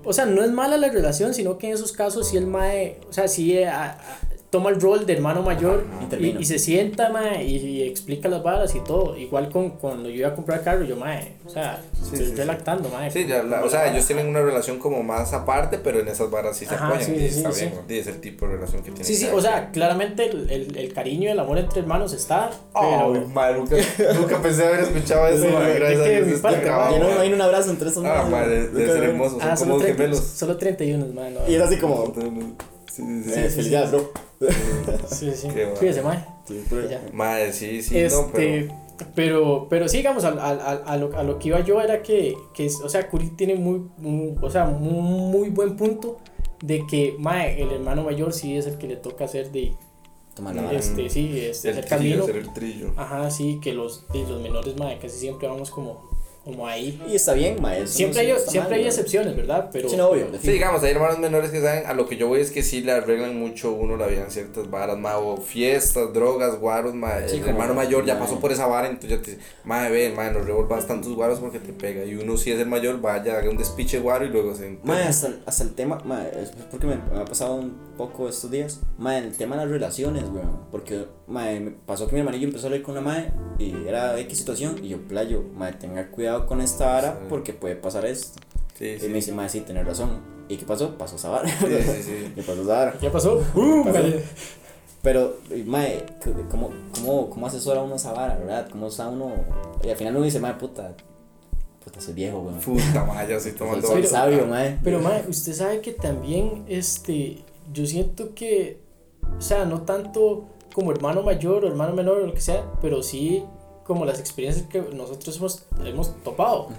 o sea, no es mala la relación, sino que en esos casos sí el mae, o sea, sí eh, a- a- toma el rol de hermano mayor y, se sienta, mae, y, y explica las balas y todo. Igual con cuando yo iba a comprar carro, yo, mae, o sea, Sí, estoy sí, sí. relactando, mae. Sí, ya, la- o sea, ellos tienen una relación como más aparte, pero en esas varas sí se Ajá, apoyan. sí, y sí, está sí, bien, sí, es el tipo de relación que tienen. Sí, sí, o sea, claramente el, el, el cariño y el amor entre hermanos está, Oh, pero... madre, nunca, nunca pensé haber escuchado <laughs> eso, no me madre. imagino un abrazo entre esos Ah, maes, madre, nunca debe ser me- hermoso, son solo, como 30, gemelos. solo 31, mae, no. Y era así como. Sí, sí, sí. felicidades, bro. Sí, sí, <laughs> cuídese, mae. Sí, Ya. Madre, sí, sí, no, este, pero. pero, pero sí, digamos, a, a, a, a lo, a lo que iba yo era que, que es- o sea, Curi tiene muy, muy- o sea, muy, muy buen punto de que, mae, el hermano mayor sí es el que le toca hacer de, vara. este, sí, este, El hacer trillo, camino. hacer el trillo. Ajá, sí, que los, de los menores, mae, casi siempre vamos como, como ahí. Y está bien, mae. eso Siempre no hay, siempre mal, hay excepciones, ¿verdad? Pero, Sí, no, obvio. Sí, digamos, hay hermanos menores que saben, a lo que yo voy es que sí le arreglan mucho uno la vida en ciertas varas, ma, o fiestas, drogas, guaros, ma, Sí, el como- hermano mayor ya ma. pasó por esa vara, entonces ya te dice, ma, ve, ma, no revolvas tantos guaros porque te pega, y uno si es el mayor, vaya, haga un despiche guaro y luego se... Mae, hasta, hasta el tema, mae, es porque me, me ha pasado un poco estos días, mae, el tema de las relaciones, weón, porque, mae, me pasó que mi hermanillo empezó a hablar con una mae y era X situación y yo, playo, mae, tenga cuidado con esta vara Sí. porque puede pasar esto. Sí, Y sí, me dice, mae, sí, tenés razón. ¿Y qué pasó? Pasó esa vara. sí, sí, sí. <laughs> ¿Qué pasó esa vara? ¿Ya pasó? Uh, Pasó. mae. Pero, mae, ¿cómo, cómo, ¿cómo asesora uno esa vara, verdad? ¿Cómo está uno? Y al final uno dice, mae, puta, puta, soy viejo, weón. Puta, ma, ya estoy <laughs> tomando... Soy Pero- sabio, mae. Pero, mae, usted sabe que también, este, yo siento que, o sea, no tanto como hermano mayor o hermano menor o lo que sea, pero sí como las experiencias que nosotros hemos, hemos topado.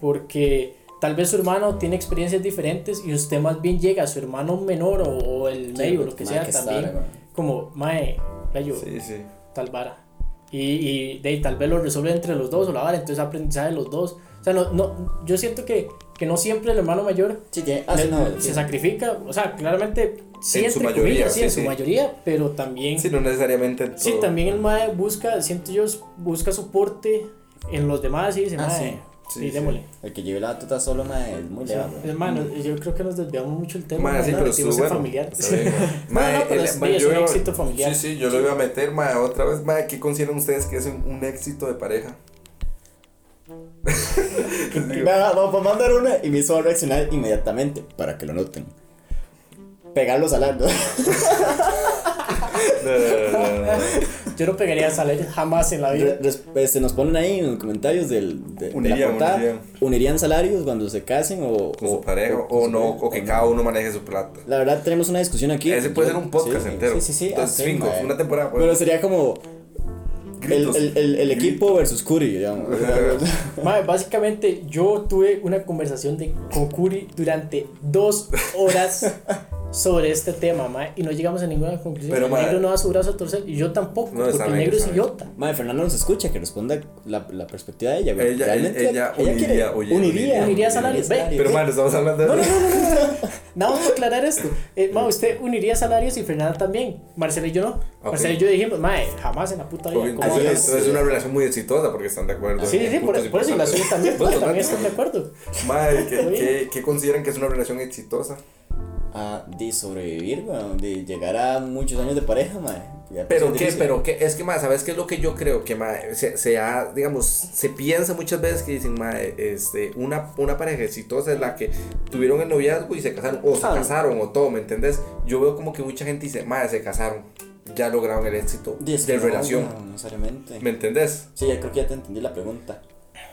Porque tal vez su hermano tiene experiencias diferentes y usted más bien llega a su hermano menor o, o el medio o lo que sea que también. weón. como, mae, yo Sí, sí. tal vara. Y, y de tal vez lo resuelve entre los dos o la vara, entonces aprendizaje de los dos. O sea, no, no, yo siento que, que no siempre el hermano mayor Sí, ah, le- sí, no, se sí. sacrifica, o sea, claramente sí, En su mayoría, comillas, sí, sí, en su sí. mayoría, pero también, Sí, sí, no necesariamente todo. también el MAE busca, siento yo, busca soporte en los demás y dice, Ah, MAE, sí. sí, Sí, sí. démosle. El que lleve la batuta solo, mae, es muy Sí, lejano. hermano, yo creo que nos desviamos mucho el tema. Ma, mae, sí, pero estuvo en bueno. familiar. Está bien, <laughs> No, ma. no, pero el- es- ma, es yo un éxito familiar. Sí, sí, yo lo iba a meter, ma, otra vez, ma, ¿qué consideran ustedes que es un, un éxito de pareja? <laughs> Me va a mandar una y me hizo reaccionar inmediatamente para que lo noten. Pegarlos al arco. No, no, no, no, no. Yo no pegaría salarios jamás en la vida. Re- pues, se nos ponen ahí en los comentarios del, de, de la Unirían, portada. unirían. ¿Unirían salarios cuando se casen o, Con su pareja o no, o que cada uno maneje su plata. La verdad tenemos una discusión aquí. Ese puede Yo- ser un podcast sí, entero. Sí, sí, sí. Entonces, así, cinco, una temporada. pues. Pero sería como el, Gritos. el, el, el equipo versus Curry, digamos. <laughs> Básicamente yo tuve una conversación de, con Curi durante dos horas sobre este tema, mae, y no llegamos a ninguna conclusión. Pero, el mae, negro no da su brazo a torcer y yo tampoco, No, porque el negro es bien. idiota. Madre, Fernando nos escucha, que responda la, la perspectiva de ella, güey. Ella- Realmente ella uniría, quiere- oye, uniría, uniría. Uniría salarios, ve, Pero, man, estamos hablando de. No, no, no, no, no, no. <laughs> Nada más aclarar esto. Eh, mae, usted uniría salarios y Fernanda también. Marcela y yo no. Ok. Marcela y yo dijimos, mae, jamás en la puta vida. Entonces es una relación muy exitosa porque están de acuerdo. Sí, sí, por, por eso y la suya importantes. también, Bueno, mae, también están de acuerdo. Mae, ¿qué, Oye. qué, qué consideran que es una relación exitosa? Ah, de sobrevivir, güey, de llegar a muchos años de pareja, madre. Pero pues, qué, pero qué, es que más, ¿sabes qué es lo que yo creo? Que mae, se, se ha, digamos, se piensa muchas veces que dicen, mae, este, una, una pareja exitosa es la que tuvieron el noviazgo y se casaron, o se Ah. casaron, o todo, ¿me entendés? Yo veo como que mucha gente dice, mae, se casaron, ya lograron el éxito de no, relación, No, necesariamente. ¿me entendés? Sí, ya creo que ya te entendí la pregunta.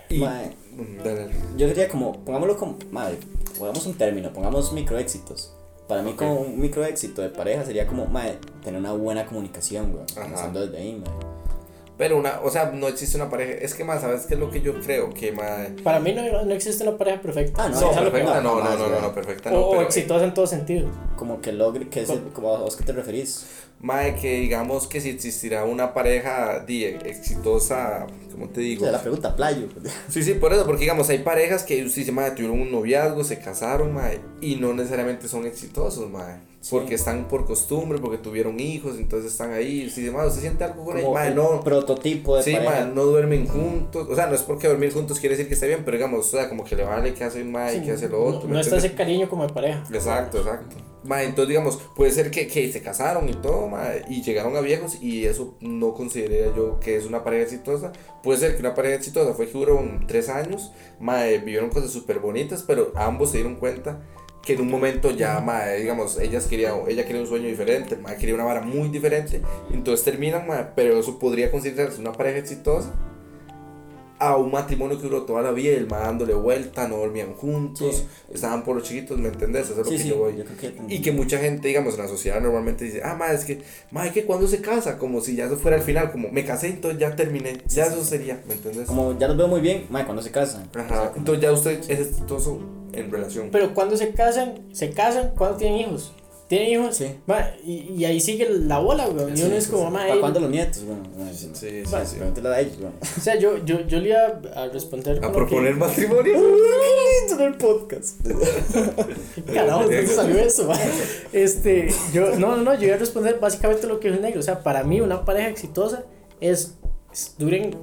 Y, Mm, dale, dale. yo diría como, pongámoslo como, madre, pongamos un término, pongamos microéxitos. Para mí, como un microéxito de pareja sería como, madre, tener una buena comunicación, güey. Ajá. Comenzando desde ahí, madre. Pero una, o sea, no existe una pareja, es que más, ¿sabes qué es lo que yo creo? Que mae, Para mí no, no existe una pareja perfecta. Ah, no, no, perfecta, no, no, no, no, perfecta O, no, o pero, exitosa en todo sentido. Como que logre, que es el, como a vos que te referís. Mae, que digamos que si existirá una pareja di, exitosa, ¿cómo te O digo? sea, la pregunta, playo. <laughs> Sí, sí, por eso, porque digamos, hay parejas que usted dice, mae, tuvieron un noviazgo, se casaron, mae, y no necesariamente son exitosos, mae. Sí. Porque están por costumbre, porque tuvieron hijos, entonces están ahí. Usted dice, mae, ¿usted siente algo con ellos? Mae, no. prototipo de Sí, pareja. mae, no duermen juntos. O sea, no es porque dormir juntos quiere decir que esté bien, pero digamos, o sea, como que le vale que hace mae y que hace lo no, otro. no ¿me está ese cariño como de pareja. Exacto, exacto. Ma, entonces digamos, puede ser que, que se casaron y todo, ma, y llegaron a viejos y eso no consideraría yo que es una pareja exitosa. Puede ser que una pareja exitosa fue que duraron tres años, ma, eh, vivieron cosas súper bonitas, pero ambos se dieron cuenta que en un momento ya, ma, eh, digamos, ellas querían, ella quería un sueño diferente, ma, quería una vara muy diferente, entonces terminan, ma, pero eso podría considerarse una pareja exitosa a un matrimonio que duró toda la vida, el ma dándole vuelta, no dormían juntos, Sí. estaban por los chiquitos, ¿me entendés? Eso es lo que sí, yo voy. yo creo que entendí. Y que mucha gente, digamos, en la sociedad normalmente dice, ah, ma, es que, ma, es que cuando se casa, como si ya eso fuera el final, como me casé, entonces ya terminé, ya eso sería, ¿me entendés? Como ya los veo muy bien, madre, cuando se casan. O Ajá, sea, entonces ya usted es exitoso en relación. Pero cuando se casan, se casan cuando tienen hijos. Tienen hijos, Sí. ma, y, y ahí sigue la bola, güey. Y Sí, uno es como, sí. ma, ¿Para cuándo los nietos, güey? Madre, Sí, no. sí, Va, sí. A ellos, güey. O sea, yo, yo, yo le iba a responder. A proponer que- matrimonio. <laughs> en el podcast. <laughs> ¿Qué Carajo, ¿dónde salió eso, ma? Este, yo, no, no, no, yo iba a responder básicamente lo que es el negro. O sea, para mí, una pareja exitosa es, es- duren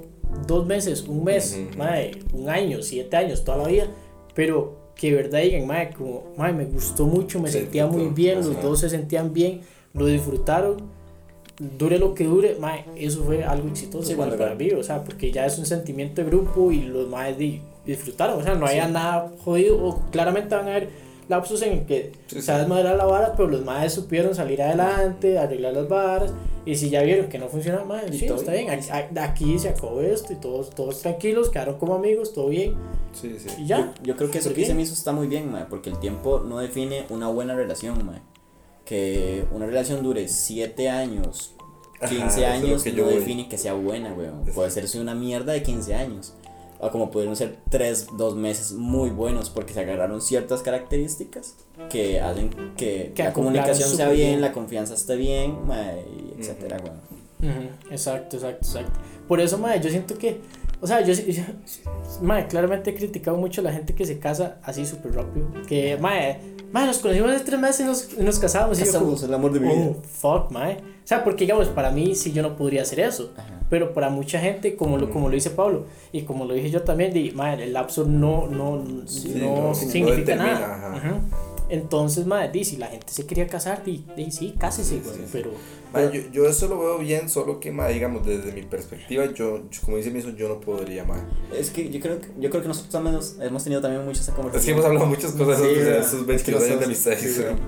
dos meses, un mes, Ujú. mae, un año, siete años, toda la vida, pero que de verdad digan, mae, como, mae, me gustó mucho, me Se sentía muy bien, los dos se sentían bien, lo disfrutaron, dure lo que dure, mae, eso fue algo exitoso Sí, cuando- para mí, o sea, porque ya es un sentimiento de grupo y los di- disfrutaron, o sea, no haya nada jodido, o claramente van a haber lapsos en el que Sí, se sí. desmadrar la vara, pero los maes supieron salir adelante, arreglar las varas, y si ya vieron que no funciona, Y sí, todo está bien. bien, aquí, aquí se acabó esto y todos, todos tranquilos, quedaron como amigos, todo bien, Sí, sí. y ya. Yo, yo creo que eso que dice bien. Miso está muy bien, mae, porque el tiempo no define una buena relación, mae. Que una relación dure 7 años, Ajá, 15 eso es lo años, que no voy. define que sea buena, weón. Puede serse una mierda de 15 años. O como pudieron ser 3, 2 meses muy buenos porque se agarraron ciertas características que hacen que, Que la comunicación sea bien, bien. la confianza esté bien, mae, y etcétera, weón. Ujú, Exacto, exacto, exacto. Por eso, madre, yo siento que, o sea, yo, yo madre, claramente he criticado mucho a la gente que se casa así súper rápido. Que, madre, madre, nos conocimos hace tres meses y nos, y nos casamos. Y yo como, el amor de mi vida. oh, fuck, madre. O sea, porque, digamos, para mí sí yo no podría hacer eso. Ajá. Pero para mucha gente, como lo, como lo dice Pablo, y como lo dije yo también, di, madre, el lapso no, no, Sí, no, no, no significa determina, nada. ajá. Ujú. Entonces, madre, di, si la gente se quería casar, di, di, sí, cásese, sí, sí. pero... Yo, yo eso lo veo bien, solo que, ma, digamos, desde mi perspectiva, yo, yo- como dice Miso, yo no podría, ma. Es que yo creo que, yo creo que nosotros también hemos, hemos tenido también mucho esa conversación. Es que hemos hablado muchas cosas Sí, weón. esos Es 22 que años de amistad. sí, weón.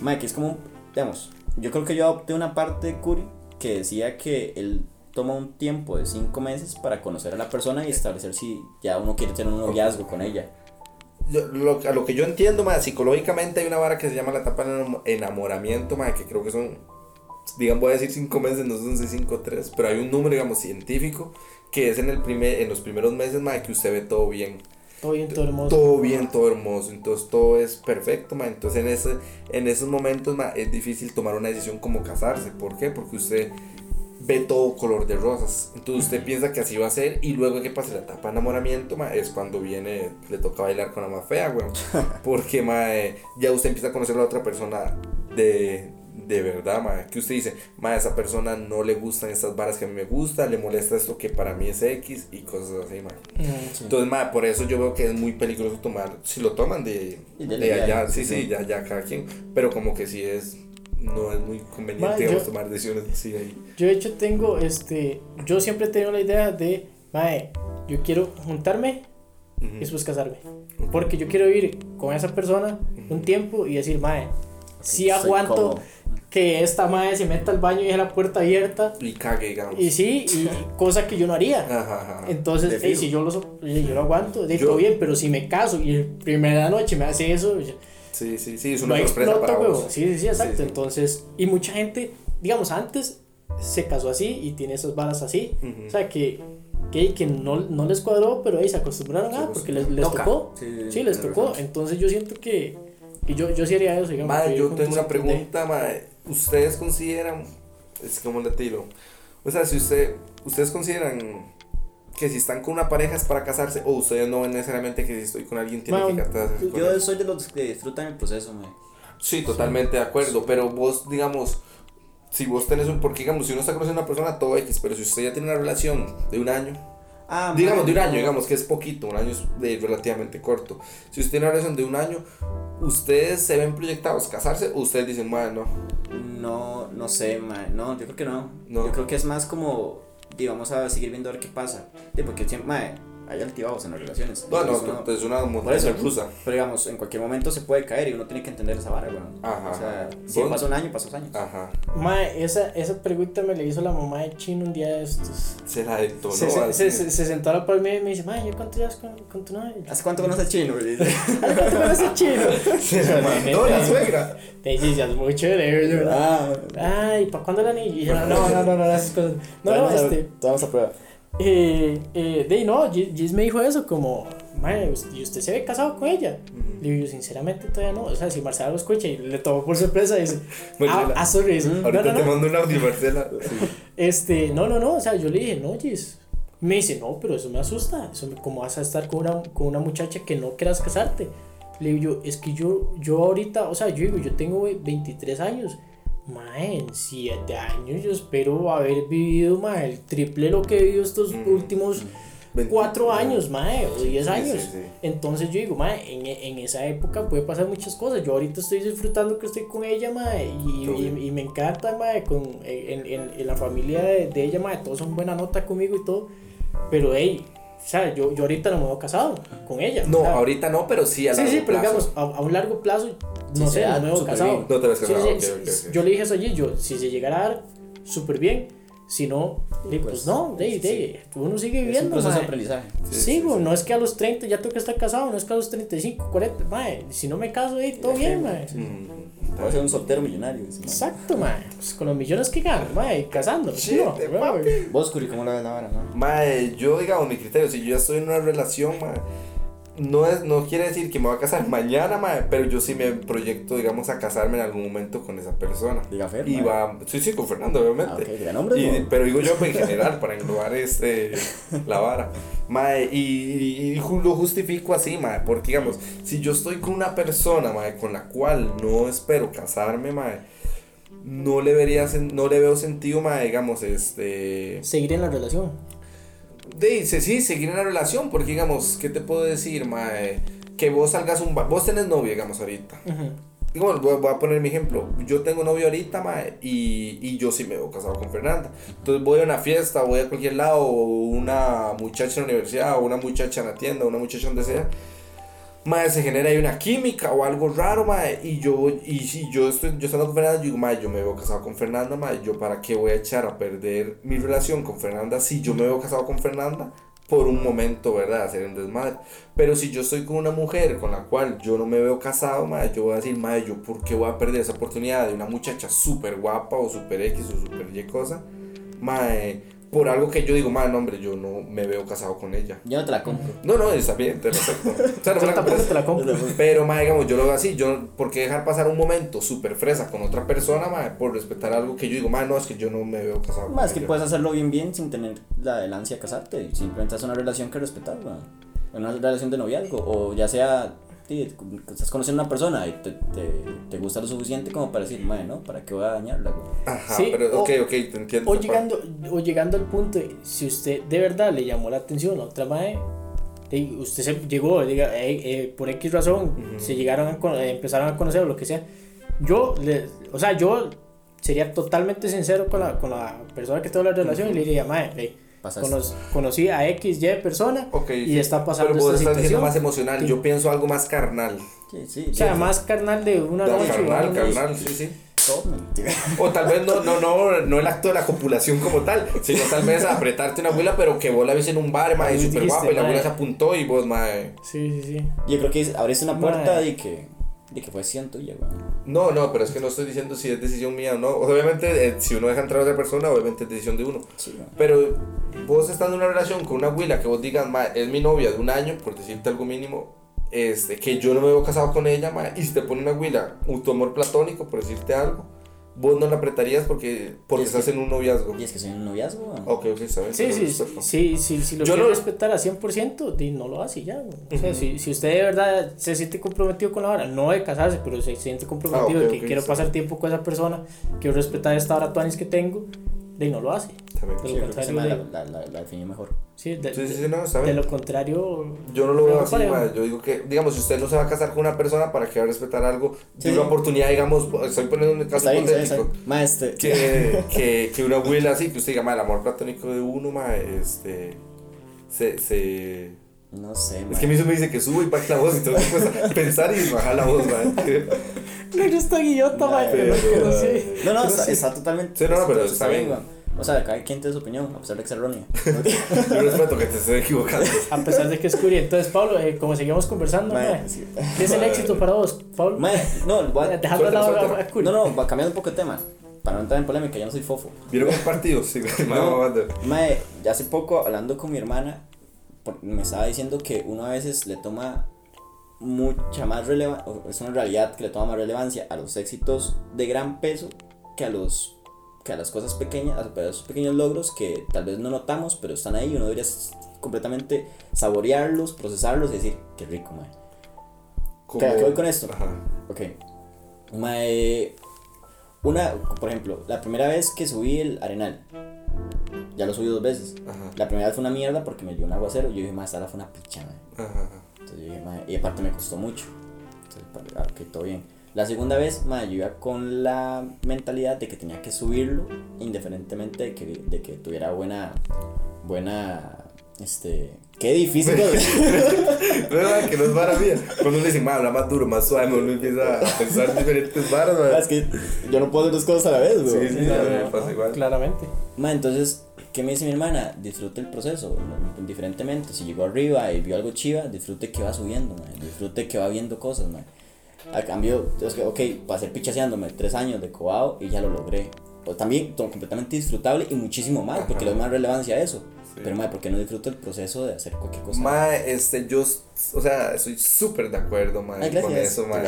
Mike, es como, digamos, yo creo que yo adopté una parte de Curi que decía que el, toma un tiempo de cinco meses para conocer a la persona y establecer si ya uno quiere tener un noviazgo con ella. Yo, lo, a lo que yo entiendo, más psicológicamente hay una vara que se llama la etapa de enamo- enamoramiento, más que creo que son, digamos, voy a decir cinco meses, no son cinco tres, pero hay un número, digamos, científico que es en, el primer, en los primeros meses, más que usted ve todo bien. Todo bien, todo hermoso. Todo bien, todo hermoso, entonces todo es perfecto, ma. entonces en, ese, en esos momentos ma, es difícil tomar una decisión como casarse, ¿por qué? Porque usted ve todo color de rosas, entonces usted piensa que así va a ser y luego que pasa la etapa de enamoramiento ma, es cuando viene, le toca bailar con la más fea, weón, <laughs> porque ma, eh, ya usted empieza a conocer a la otra persona de, de verdad, ma, que usted dice, ma, a esa persona no le gustan estas varas que a mí me gusta, le molesta esto que para mí es X y cosas así, ma. Mm. Entonces, ma, por eso yo veo que es muy peligroso tomar, si lo toman de, Y de, de allá, sí, sí. sí, ya, ya cada quien, pero como que sí es, no es muy conveniente, Ma, digamos, yo- tomar decisiones así ahí. Yo de hecho tengo, este, yo siempre he tenido la idea de, mae, yo quiero juntarme y después casarme. Porque yo quiero vivir con esa persona un tiempo y decir, mae, si Soy aguanto. Que esta mae se meta al baño y deje la puerta abierta. Y cague, digamos. Y sí, y <laughs> cosa que yo no haría. Ajá, ajá. Entonces, De ey, fijo. si yo lo, yo lo aguanto, de Yo- todo bien, pero si me caso y el primera noche me hace eso, Sí, sí, sí, es una sorpresa explota, para vos. Sí, sí, sí, exacto. Sí, sí. Entonces, y mucha gente, digamos, antes se casó así y tiene esas balas así. O sea, que, que, que no, no les cuadró, pero ahí se acostumbraron a, porque les, les tocó. Sí, Sí, les tocó. Entonces, yo siento que, que yo, yo sí haría eso, digamos. Ma, que yo tengo una de- pregunta, ma. ¿Ustedes consideran, es como le tiro, o sea, si usted, ustedes consideran que si están con una pareja es para casarse o ustedes no ven necesariamente que si estoy con alguien tiene Ma, que casarse Yo él? soy de los que disfrutan el proceso, mae. Sí, totalmente de acuerdo, pero vos, digamos, si vos tenés un, porque digamos, si uno está conociendo a una persona, todo X, pero si usted ya tiene una relación de un año, Ah, digamos de un año, no. digamos que es poquito, un año es de relativamente corto. Si usted tiene una relación de un año, ¿ustedes se ven proyectados casarse o ustedes dicen, bueno, No, no sé, mae. No, yo creo que no. No. Yo creo que es más como, di, vamos a seguir viendo a ver qué pasa. Sí, porque siempre, mae, hay altibajos en las relaciones. no, no, uno- es una Por montaña eso, rusa? Pero digamos, en cualquier momento se puede caer y uno tiene que entender esa vara, weón. Ajá, O sea, ajá. si ¿Vos? pasa un año, pasa dos años. Ajá, Mae, esa, esa pregunta me la hizo la mamá de Chino un día de estos. se la detonó se, se, así. se, se, se sentó a la par mía y me dice, Mae, ¿yo cuánto llevas con, con tu novia? ¿Hace cuánto conoces chino? <laughs> güey? ¿Cuánto conoces Chino? <laughs> Se la mandó la suegra. Te dices, ya es muy chévere, yo, ah, Ay, ¿para cuándo la niña? Y yo, no, no, no, no, no, esas cosas. No, no, este. a, vamos a prueba. Eh, eh, de no, Gis me dijo eso, como, mae, ¿y usted se ve casado con ella? Le digo, yo, sinceramente, todavía no. O sea, si Marcela lo escucha y le tomó por sorpresa, dice, <laughs> ah, ah, sorry. dice, no, Ahorita no, te no. mando un audio, Marcela. <laughs> Este, no, no, no, o sea, yo le dije, no, Gis. Me dice, no, pero eso me asusta. Eso me, ¿Cómo vas a estar con una, con una muchacha que no quieras casarte? Le digo yo, es que yo, yo ahorita, o sea, yo digo, yo tengo güey, 23 años. Mae, en 7 años yo espero haber vivido, mae, el triple lo que he vivido estos Mm, últimos Veinte- 4 años, mae, o 10 Sí, años. sí, sí. Entonces yo digo, mae, en, en esa época puede pasar muchas cosas. Yo ahorita estoy disfrutando que estoy con ella, mae, y, y, y me encanta, mae, con, en, en, en la familia de, de ella, mae, todos son buena nota conmigo y todo. Pero, hey, o sea, yo, yo ahorita no me veo casado con ella. No, sea, ahorita no, pero sí a Sí, largo sí, pero plazo. digamos, a, a un largo plazo, no Sí, sé, no me veo casado. bien. No te ves Sí, casado, sí, ok, sí, ok, ok. Yo le dije eso allí, yo, si se llegara a dar súper bien, si no, de, pues, pues, no, de, sí. de, uno sigue Es un viviendo, proceso de mae. aprendizaje. Sí, Sí, sí, güey, sí. no es que a los 30 ya tengo que estar casado, no es que a los 35, 40, mae, si no me caso, ahí todo bien, mae. Mm, Voy a ser un soltero millonario. mae. Exacto, mae. Pues con los millones que gano, mae, casando. Sí, no, de. Vos, Curi, ¿cómo la ves la vara, mae? Mae, yo digamos mi criterio, si yo ya estoy en una relación, mae, no es, no quiere decir que me voy a casar <laughs> mañana, mae, pero yo sí me proyecto, digamos, a casarme en algún momento con esa persona. Diga Fer, Y va, sí, sí, con Fernando, obviamente. Ah, ok, diga nombres, Y- ¿no? pero digo yo pues, en general, para englobar este, <laughs> la vara. Mae, y, y- lo justifico así, mae, porque digamos, si yo estoy con una persona, mae, con la cual no espero casarme, mae, no le, vería, no le veo sentido, mae, digamos, este... Seguir en la relación. Dice, sí, seguir en la relación, porque digamos, ¿qué te puedo decir, mae? Que vos salgas un... Vos tenés novia, digamos, ahorita. Ujú. Digamos, voy, voy a poner mi ejemplo. Yo tengo novio ahorita, mae, y, y yo sí me veo casado con Fernanda. Entonces voy a una fiesta, voy a cualquier lado, una muchacha en la universidad, o una muchacha en la tienda, una muchacha donde sea. Madre, se genera ahí una química o algo raro, madre, y yo, y si yo estoy, yo estando con Fernanda, yo digo, madre, yo me veo casado con Fernanda, madre, yo para qué voy a echar a perder mi relación con Fernanda si yo me veo casado con Fernanda por un momento, ¿verdad? Hacer un desmadre. Pero si yo estoy con una mujer con la cual yo no me veo casado, madre, yo voy a decir, madre, yo por qué voy a perder esa oportunidad de una muchacha súper guapa o súper X o súper Y cosa, madre, por algo que yo digo, madre, no, hombre, yo no me veo casado con ella. Yo no te la compro. No, no, está bien, te respeto. <laughs> O sea, no me Yo la tampoco compres. te la compro. Pero, ma, digamos, yo lo veo así. Yo, ¿por qué dejar pasar un momento súper fresa con otra persona, ma, por respetar algo que yo digo, ma, no, es que yo no me veo casado con Más que ella"? puedes hacerlo bien bien sin tener la delancia de casarte. Simplemente es una relación que respetar, weón. Una relación de noviazgo. O ya sea, sí, estás conociendo a una persona y te, te, te gusta lo suficiente como para decir, madre, ¿no? ¿Para qué voy a dañarla? Ajá, Sí, pero, o- ok, ok, te entiendo. O llegando, o llegando al punto, de, si usted de verdad le llamó la atención a otra madre, y usted se llegó, diga, eh, eh, por X razón, se llegaron a, eh, empezaron a conocer o lo que sea. Yo, le, o sea, yo sería totalmente sincero con la, con la persona que tengo la relación y le diría, madre, eh, Pasaste. conocí a X, Y persona Ok, y sí, está pasando Pero vos esta estás diciendo situación. más emocional. Sí. Yo pienso algo más carnal. Sí, sí. o sea, sí, más carnal de una No, noche. carnal, una noche. carnal, sí, sí. todo mentira. O tal vez no, no, no, no el acto de la copulación como tal, sino tal vez apretarte una abuela, pero que vos la ves en un bar, ma, y Ahí súper guapa, y la abuela se apuntó y vos, ma. Sí, sí, sí. Yo creo que abriste una puerta Madre. y que, y que fue tuya, weón. No, no, pero es que no estoy diciendo si es decisión mía o no. Obviamente, eh, si uno deja entrar a otra persona, obviamente es decisión de uno. Sí. Pero vos estando en una relación con una abuela que vos digas, es mi novia de un año, por decirte algo mínimo, este, que yo no me veo casado con ella, ma, y si te pone una abuela, un tu amor platónico, por decirte algo, vos no la apretarías porque, porque estás que- en un noviazgo. Y es que soy un noviazgo. Ok, ok, ¿sabes? Sí, sí, sí, sí, sí, si lo Yo quiere no- respetar a 100%, di, no lo hace y ya. güey. O sea, si, si usted de verdad se siente comprometido con la hora, no de casarse, pero se siente comprometido Ah, ok, de que ok, quiero sí. pasar tiempo con esa persona, quiero respetar esta hora tuanis que tengo, di, no lo hace. También. Sí, lo la, de, la, la, la definió mejor. Sí, de, Sí, sí, no, está de lo contrario, Yo no lo veo así, ma. Yo digo que, digamos, si usted no se va a casar con una persona, ¿para qué va a respetar algo? Sí. De una oportunidad, digamos, estoy poniendo un caso Está está está hipotético. bien. Ma, este, que, <laughs> que, que una abuela así, que usted diga, ma, el amor platónico de uno, ma, este, se, se... No sé, Es ma. que a mí eso me dice que subo y baja la voz y que pues, <laughs> pensar y bajar la voz, ma. no está guillota, ma, que no, que no sé. No, no, Pero está, sí. está totalmente. Sí, no, no, pero está bien. O sea, cada quien tiene su opinión, a pesar de que sea errónea. <laughs> Yo respeto que te estés equivocando. A pesar de que es curioso. Entonces, Pablo, eh, como seguimos conversando, Ma, ma, sí. ¿qué es el éxito para vos, Pablo? Ma, no, <laughs> voy a- Dejando suelta, la suelta. a no, no, va cambiando un poco de tema. Para no entrar en polémica, yo no soy fofo. ¿Vieron el partido? Sí, No. <laughs> ma, ma. Mae, ya hace poco hablando con mi hermana, por- me estaba diciendo que uno a veces le toma mucha más relevancia, es una realidad que le toma más relevancia a los éxitos de gran peso que a los que a las cosas pequeñas, a esos pequeños logros que tal vez no notamos, pero están ahí y uno debería completamente saborearlos, procesarlos y decir, qué rico, mae. ¿A qué voy con esto? Ajá. Ok. Mae, una, por ejemplo, la primera vez que subí el arenal, ya lo subí dos veces. Ajá. La primera vez fue una mierda porque me dio un aguacero. Yo dije, más esta fue una picha, mae". Ajá. Entonces yo dije, "Mae", y aparte me costó mucho. Entonces, ok, todo bien. La segunda vez, mae, yo iba con la mentalidad de que tenía que subirlo, indiferentemente de que, de que tuviera buena, buena, este, qué difícil. ma, <laughs> <laughs> que no es vara mía. Cuando uno le dice, ma, habla más duro, más suave, uno empieza a pensar en diferentes varas, es que yo no puedo hacer dos cosas a la vez, güey. Sí, sí, a mí me pasa igual. Claramente. Ma, entonces, ¿qué me dice mi hermana? Disfrute el proceso, indiferentemente. Si llegó arriba y vio algo chiva, disfrute que va subiendo, disfrute que va viendo cosas. Ma. A cambio, es que, ok, pasé pichaseándome tres años de cobado y ya lo logré. Pues también completamente disfrutable y muchísimo más, porque le doy más relevancia a eso. Sí. Pero, ma, ¿por qué no disfruto el proceso de hacer cualquier cosa? Ma, este, yo, o sea, estoy súper de acuerdo, ma, Ay, con eso, ma.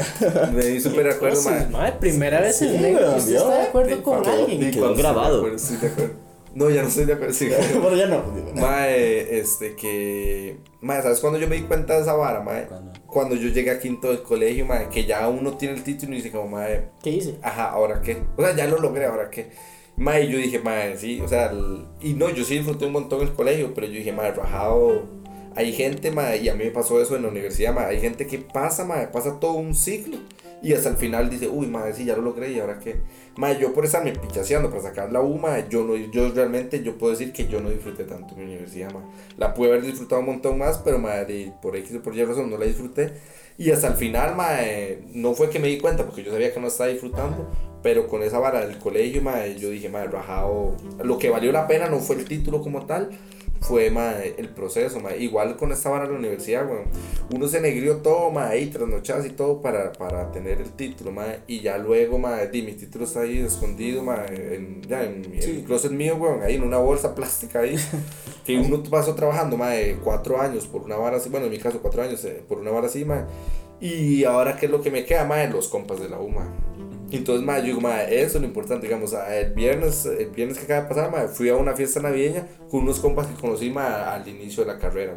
Me di súper de acuerdo, Entonces, ma. madre, primera vez en el negro que está de acuerdo Sí, con alguien. y quedó estoy de grabado. acuerdo, estoy de acuerdo. No, ya no estoy de acuerdo, sí. <laughs> bueno, ya no. Mae, este que. Mae, ¿sabes cuando yo me di cuenta de esa vara, mae? ¿Cuándo? Cuando yo llegué a quinto del colegio, mae, que ya uno tiene el título y dice, como, mae, ¿Qué hice? ajá, ¿ahora qué? O sea, ya lo logré, ¿ahora qué? Mae, yo dije, mae, sí, o sea, el- y no, yo sí disfruté un montón el colegio, pero yo dije, mae, rajado. Hay gente, mae, y a mí me pasó eso en la universidad, mae, hay gente que pasa, mae, pasa todo un ciclo y hasta el final dice, uy, mae, sí, ya lo logré y ahora qué. Mae, yo por estarme pichaseando para sacar la U, mae, yo, no, yo realmente, yo puedo decir que yo no disfruté tanto mi universidad, mae. La pude haber disfrutado un montón más, pero mae, de- por X o por Y razón no la disfruté. Y hasta el final, mae, no fue que me di cuenta, porque yo sabía que no estaba disfrutando, pero con esa vara del colegio, mae, yo dije, mae, rajado, lo que valió la pena no fue el título como tal, fue mae, el proceso, mae. igual con esta vara de la universidad, weón. uno se negrió todo, mae, ahí trasnochadas y todo para, para tener el título, mae, y ya luego, mae, di, mi título está ahí escondido, mae, en, ya en, Sí. el closet mío, weón, ahí en una bolsa plástica ahí, <laughs> que uno pasó trabajando, mae, cuatro años por una vara así, bueno, en mi caso cuatro años eh, por una vara así, mae, y ahora, ¿qué es lo que me queda, mae? Los compas de la U, mae. Entonces, mae, yo digo, eso es lo importante, digamos, ah, el viernes, el viernes que acaba de pasar, fui a una fiesta navideña con unos compas que conocí, al inicio de la carrera.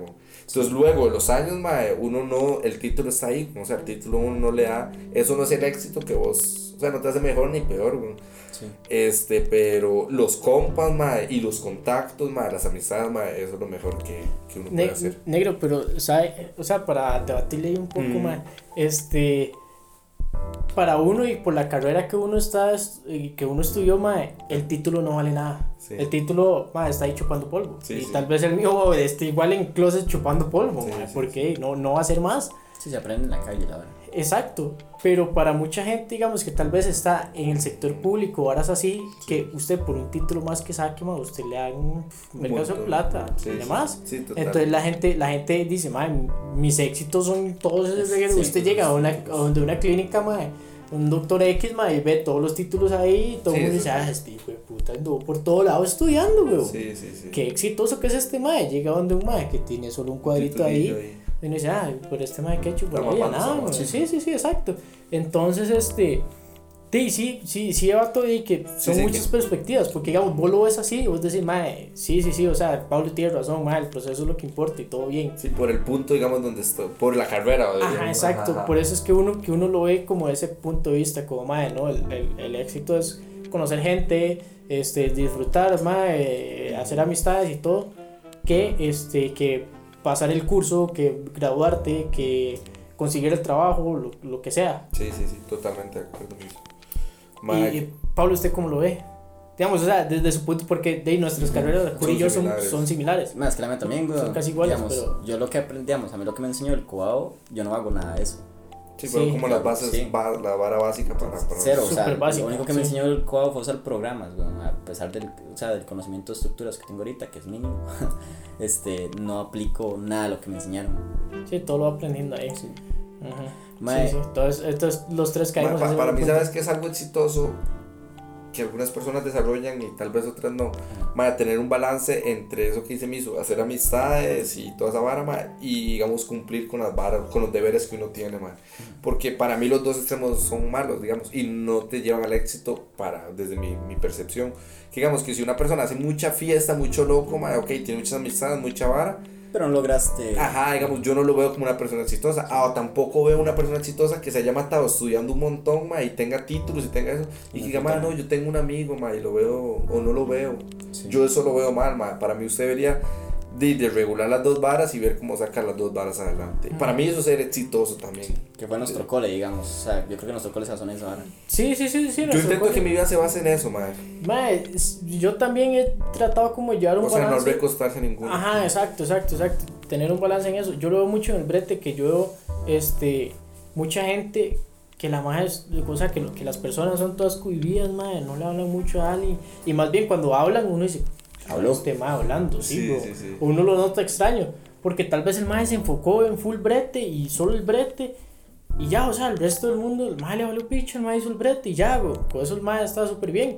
Entonces, luego de los años, mae, uno no, el título está ahí, o sea, el título uno no le da, eso no es el éxito que vos, o sea, no te hace mejor ni peor, güey. Sí. Este, pero los compas, mae, y los contactos, mae, las amistades, mae, eso es lo mejor que, que uno Ne- puede hacer. negro, pero, ¿sabe? O sea, para debatirle un poco, Mm. este, para uno y por la carrera que uno está, que uno estudió, mae, el título no vale nada. Sí. El título, mae, está ahí chupando polvo. Sí, y sí. tal vez el mío <laughs> esté igual en closet chupando polvo, Sí, mae, sí, porque no, no va a ser más. Sí, se aprende en la calle, la verdad. Exacto, pero para mucha gente, digamos que tal vez está en el sector público, horas así, que usted por un título más que saque, ma, usted le da un vergazo de plata Sí, y sí. demás. Sí, total. Entonces la gente, la gente dice, ma, mis éxitos son todos esos regalos". Sí, usted sí, llega a sí, una, sí, sí. a donde una clínica, ma, un doctor X, ma, y ve todos los títulos ahí, y todo el Sí, mundo dice, sí. ah, este hijo de puta anduvo por todo lado estudiando, weón. Sí, sí, sí. Qué exitoso que es este ma, llega donde un ma que tiene solo un cuadrito ahí. Titulillo Y uno dice, ah, por este mae que por ahí, nada, madre. Sí, sí, sí, exacto. Entonces, este, sí, sí, sí, sí, vato, y que son sí, muchas que- perspectivas, porque digamos, vos lo ves así, vos decís, mae, sí, sí, sí, o sea, Pablo tiene razón, mae, el proceso es lo que importa y todo bien. Sí, por el punto, digamos, donde estoy, por la carrera. digamos. Ajá, exacto, Ajá, ajá. por eso es que uno, que uno lo ve como de ese punto de vista, como, mae, ¿no? El, el, el éxito es conocer gente, este, disfrutar, mae, hacer amistades y todo, que, este, que pasar el curso, que graduarte, que conseguir el trabajo, lo, lo que sea. Sí, sí, sí, totalmente de acuerdo. con eso. Y, y, Pablo, ¿usted cómo lo ve? Digamos, o sea, desde su punto, porque de ahí nuestras carreras, Juli y yo, son, similares. son similares. Más que la mía también, güey. Son casi iguales, Digamos, pero- Yo lo que aprendí, digamos, a mí lo que me enseñó el cubao, yo no hago nada de eso. Sí, pero sí, como claro, las bases, sí. va- la vara básica para. para Cero, o sea, básico, lo único que me sí. enseñó el cubao fue usar programas, güey. A pesar del, o sea, del conocimiento de estructuras que tengo ahorita, que es mínimo, <laughs> este, no aplico nada de lo que me enseñaron. Sí, todo lo va aprendiendo ahí. Sí. Ajá. Mae. Sí, sí. Entonces, entonces, los tres Ma- caemos pa- en ese para mí, punto. ¿sabes que es algo exitoso? Que algunas personas desarrollan y tal vez otras no. Ma, tener un balance entre eso que dice Miso, hacer amistades y toda esa vara, ma, y digamos cumplir con las varas, con los deberes que uno tiene, ma. Porque para mí los dos extremos son malos, digamos, y no te llevan al éxito para, desde mi, mi percepción. Que digamos que si una persona hace mucha fiesta, mucho loco, ma, ok, tiene muchas amistades, mucha vara, Pero no lograste. Ajá, digamos, yo no lo veo como una persona exitosa. Ah, o tampoco veo una persona exitosa que se haya matado estudiando un montón, ma, y tenga títulos y tenga eso. Y que diga, ma, no, yo tengo un amigo, ma, y lo veo, o no lo veo. Sí. Yo eso lo veo mal, ma. Para mí usted debería de, de regular las dos varas y ver cómo sacar las dos varas adelante. Para mí eso es ser exitoso también. Que fue nuestro cole, digamos. O sea, yo creo que nuestro cole se basó en eso ahora. Sí, sí, sí, sí. Yo intento cole- que mi vida se base en eso, ma. Mae, es- yo también he tratado como llevar un O sea, no balance. recostarse a ninguno. Ajá, exacto, exacto, exacto. Tener un balance en eso. Yo lo veo mucho en el brete, que yo veo este, mucha gente que la más es, o sea, que, que las personas son todas cohibidas, madre, no le hablan mucho a alguien. Y más bien cuando hablan, uno dice, Habló. este mae hablando, sí, Sí, sí. Uno lo nota extraño, porque tal vez el mae se enfocó en full brete y solo el brete. Y ya, o sea, el resto del mundo, el mae le valió picho, el mae hizo el brete y ya, bro. Por eso el mae está súper bien.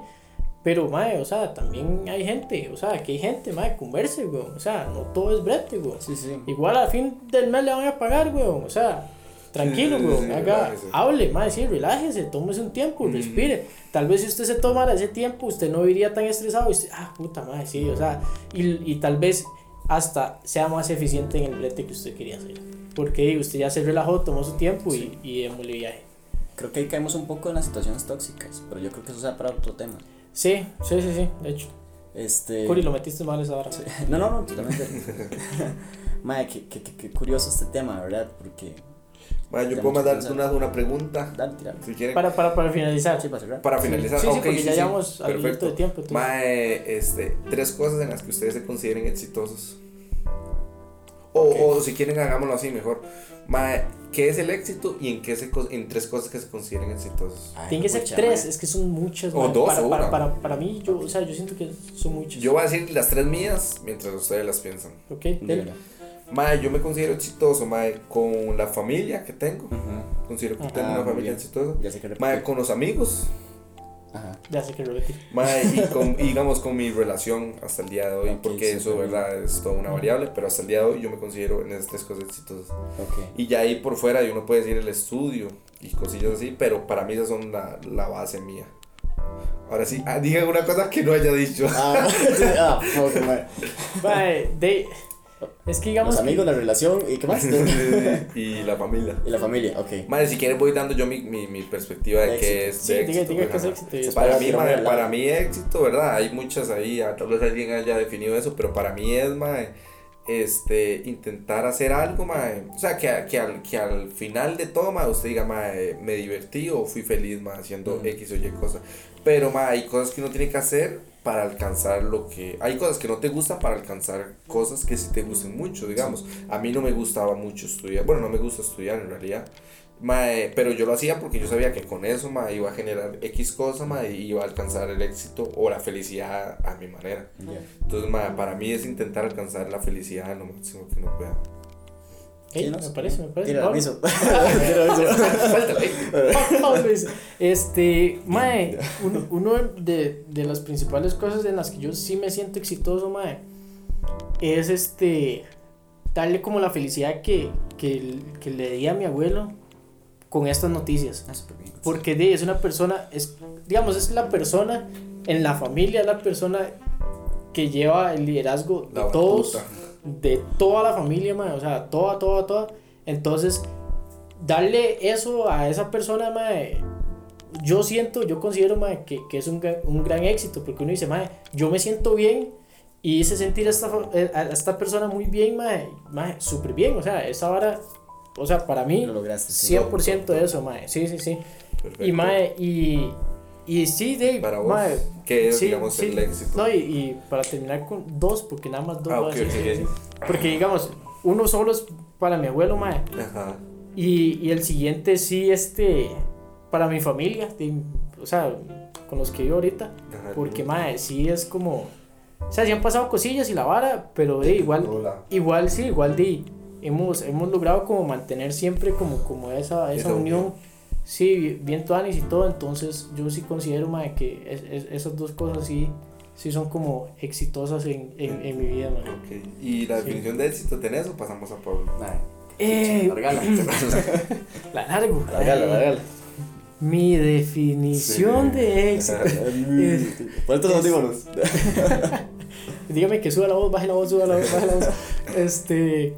Pero, mae, o sea, también hay gente, o sea, que hay gente, mae, converse, güey. O sea, no todo es brete, güey. Sí, sí. Igual al fin del mes le van a pagar, güey. O sea, tranquilo, Sí, sí, sí, haga, relájese. hable, mae, sí, relájese, tómese un tiempo, Mm. respire. Tal vez si usted se tomara ese tiempo, usted no iría tan estresado. Y usted, ah, puta madre, sí, o sea, y, y tal vez hasta sea más eficiente en el brete que usted quería hacer. Porque usted ya se relajó, tomó su tiempo y, y démosle viaje. Creo que ahí caemos un poco en las situaciones tóxicas, pero yo creo que eso sea para otro tema. Sí, sí, sí, sí, de hecho. Este. Curi, lo metiste mal esa hora. <laughs> No, no, no, totalmente. <laughs> Madre, qué, qué, qué- qué curioso este tema, ¿verdad? Porque. Ma, yo puedo pensar. una, una pregunta, Dale, si quieren. Para, para, para finalizar. Sí, para cerrar. Para finalizar, Sí, sí, ok, porque ya llevamos perfecto. de tiempo. Mae, este, tres cosas en las que ustedes se consideren exitosos. O, Ok. o si quieren, hagámoslo así mejor. Mae, ¿qué es el éxito y en, qué se, co- en tres cosas que se consideren exitosas? Ay, Tiene que ser tres, mae. es que son muchas. O mae. dos, para, o para, para, para mí, yo, o sea, yo siento que son muchas. Yo voy a decir las tres mías mientras ustedes las piensan. Ok. Mae, yo me considero exitoso, mae, con la familia que tengo. Considero que Ajá, tengo una muy familia exitosa. Ya sé que Mae, con los amigos. Ajá. Ya sé que repetir. Mae, y, <laughs> con, y digamos con mi relación hasta el día de hoy, Ok, porque sí, eso, también. verdad, es toda una variable, pero hasta el día de hoy yo me considero en esas tres cosas exitosas. Ok. Y ya ahí por fuera uno puede decir el estudio y cosillas así, pero para mí esas son la, la base mía. Ahora sí, ah, digan una cosa que no haya dicho. Ah, <laughs> ah, fuck, <laughs> mae. Mae, de, es que digamos. Los amigos, la relación y qué más. <laughs> y la familia. y la familia, ok. Madre, si quieres voy dando yo mi, mi, mi perspectiva de De qué éxito. es Sí, de diga- éxito. diga que es éxito sea, para mí, madre, para mí éxito, ¿verdad? Hay muchas ahí, ah, tal vez alguien haya definido eso, pero para mí es, madre, este, intentar hacer algo, madre, o sea, que, que, al, que al final de todo, madre, usted diga, madre, me divertí o fui feliz, madre, haciendo Ujú. X o Y cosas. Pero, madre, hay cosas que uno tiene que hacer para alcanzar lo que... Hay cosas que no te gustan para alcanzar cosas que sí te gusten mucho, digamos. A mí no me gustaba mucho estudiar, bueno, no me gusta estudiar en realidad. Mae, pero yo lo hacía porque yo sabía que con eso mae, iba a generar X cosa mae, y iba a alcanzar el éxito o la felicidad a mi manera. Entonces, mae, para mí es intentar alcanzar la felicidad lo máximo que uno pueda. ¿No? me parece, me parece. Tira aviso. <laughs> <laughs> <laughs> Este, mae, uno, uno de, de las principales cosas en las que yo sí me siento exitoso, mae, es este, darle como la felicidad que, que, que le di a mi abuelo con estas noticias. Ah. Porque de, es una persona, es, digamos, es la persona en la familia, la persona que lleva el liderazgo de La todos, batuta. De toda la familia, mae, o sea, toda, toda, toda. Entonces, darle eso a esa persona, mae, yo siento, yo considero, mae, que, que es un, gran- un gran éxito, porque uno dice, mae, yo me siento bien y hice sentir a esta, eh, a esta persona muy bien, mae, mae, súper bien, o sea, esa vara, o sea, para mí, Lo lograste. sí. 100% de eso, mae, sí, sí, sí. Perfecto. Y mae, y, y sí, Dave, Para vos, mae, ¿qué es, sí, digamos, sí. el éxito? No, y, y para terminar con dos, porque nada más dos Ah, voy a ok, decir, ok, sí, sí. Porque digamos, uno solo es para mi abuelo, mae, Ajá. y, y el siguiente sí, este, para mi familia, de- o sea, con los que vivo ahorita, ajá. porque mae, sí es como, o sea, sí han pasado cosillas y la vara, pero de igual, Hola. igual sí, igual de hemos, hemos logrado como mantener siempre como, como esa, esa Esa unión, unión. Sí, bien tuanis y todo, entonces yo sí considero mae, que es- es- esas dos cosas sí, sí son como exitosas en, en, en mi vida, mae. Ok. ¿Y la Sí. definición de éxito tenés o pasamos a Pablo? Ay, Eh, largala. <laughs> la largo. Largala, Eh, largala. Mi definición Sí. de éxito. Por estos Es- audífonos. <laughs> Dígame que suba la voz, baje la voz, suba la voz, baje la voz. <laughs> Este.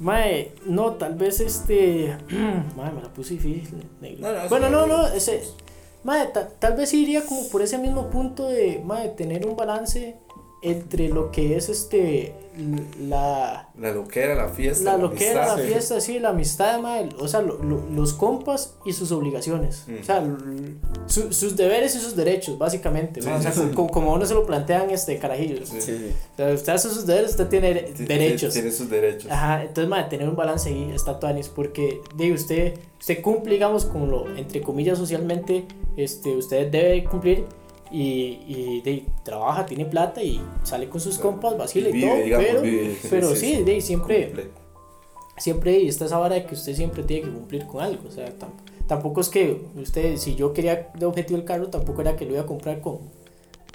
Mae, no, tal vez este. <clears throat> Mae, me la puse difícil. negro. No, no, eso bueno, no- no, no, ese. Mae, ta- tal vez iría como por ese mismo punto de, mae, tener un balance entre lo que es este. La. La loquera, la fiesta. La loquera, la amistad. fiesta, sí, la amistad, mae, o sea, lo- lo- los compas y sus obligaciones. Mm. O sea, su- sus deberes y sus derechos, básicamente. ¿no? Sí, o sea, sí, como, como uno se lo plantean este carajillos. O sea, usted hace sus deberes, usted tiene derechos. Tiene sus derechos. Ajá, entonces, madre, tener un balance ahí está tuanis, porque, digo, usted, usted cumple, digamos, con lo, entre comillas, socialmente, este, usted debe cumplir y, y de, trabaja, tiene plata y sale con sus compas, vacila y Vive, todo, digamos, pero, vive. pero Sí, sí, de, siempre, siempre está esa vara de que usted siempre tiene que cumplir con algo, o sea, tam- tampoco es que usted, si yo quería de objetivo el carro, tampoco era que lo iba a comprar con,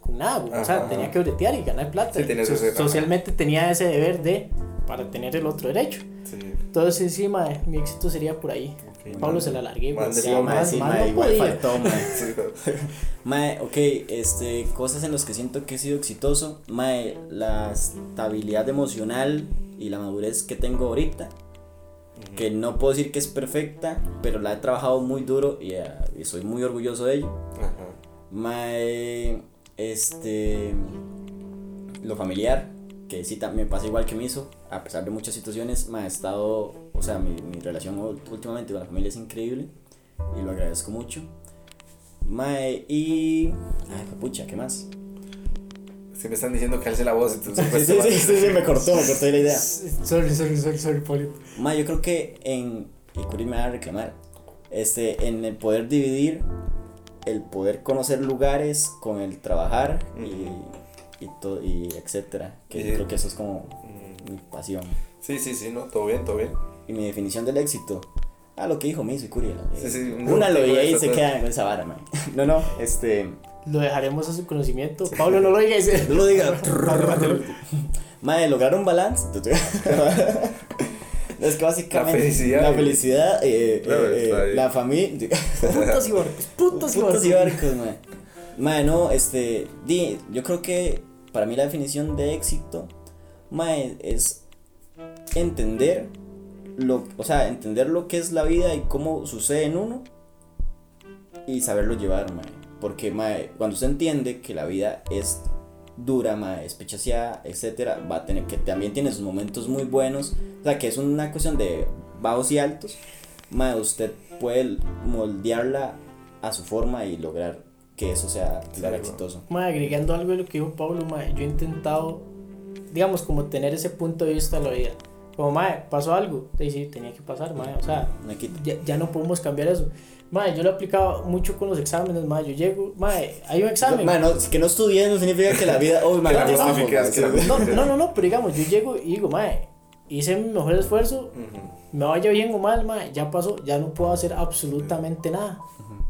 con nada, güey, o sea, Ajá, tenía ajá. que bretear y ganar plata, Sí, So- ese- ajá. socialmente tenía ese deber de, para tener el otro derecho. Sí. Entonces, encima, mi éxito sería por ahí. Ok. Pablo se la largué, güey. Mande, Ya, Sí, más, sí, más no igual podía. mae. <laughs> Sí, Mae, ok, este, cosas en las que siento que he sido exitoso. Mae, la estabilidad emocional y la madurez que tengo ahorita. Que no puedo decir que es perfecta, pero la he trabajado muy duro y, eh, y soy muy orgulloso de ello. Ajá. Mae, este, lo familiar, que sí también pasa igual que me hizo, a pesar de muchas situaciones, me ha estado, o sea, mi, mi relación últimamente con la familia es increíble y lo agradezco mucho. Mae, y, ay, pucha, ¿qué más? Es que me están diciendo que alce la voz, entonces <laughs> Sí, pues, sí, sí, <laughs> sí, sí, me cortó, me cortó la idea. Sorry, sorry, sorry, sorry, Polito. Ma, yo creo que en. Y Curi me va a reclamar. Este, en el poder dividir, el poder conocer lugares con el trabajar y, y, todo, y etcétera. Que yo creo que eso es como Mm, mi pasión. Sí, sí, sí, no, todo bien, todo bien. Y mi definición del éxito. Ah, lo que dijo Miso y Curi. la- Sí, sí, Una lo y ahí eso, se queda con esa vara, man. <laughs> No, no, este. Lo dejaremos a su conocimiento. Pablo, no lo digas. No lo diga. <laughs> Madre, lograr un balance. <laughs> es que básicamente. La felicidad. La felicidad, eh, eh, eh, la familia. Putos y barcos, putos y barcos. Putos y barcos, madre. Madre, no, este. Di, yo creo que para mí la definición de éxito, madre, es entender lo, o sea, entender lo que es la vida y cómo sucede en uno y saberlo llevar, mae. Porque, mae, cuando usted entiende que la vida es dura, mae, es pechaseada, etcétera, va a tener que también tiene sus momentos muy buenos, o sea, que es una cuestión de bajos y altos, mae, usted puede moldearla a su forma y lograr que eso sea, Sí, exitoso. Mae, agregando algo de lo que dijo Pablo, mae, yo he intentado, digamos, como tener ese punto de vista de la vida. Como, mae, pasó algo. Sí, sí, tenía que pasar, mae. O sea, ya, ya no podemos cambiar eso. Mae, yo lo he aplicado mucho con los exámenes, mae. Yo llego, mae, hay un examen. Mae, no, que no estudié no significa que la vida, oh, mae. No, no, no, no, pero digamos, yo llego y digo, mae, hice mi mejor esfuerzo, Ujú. me vaya bien o mal, mae, ya pasó, ya no puedo hacer absolutamente nada.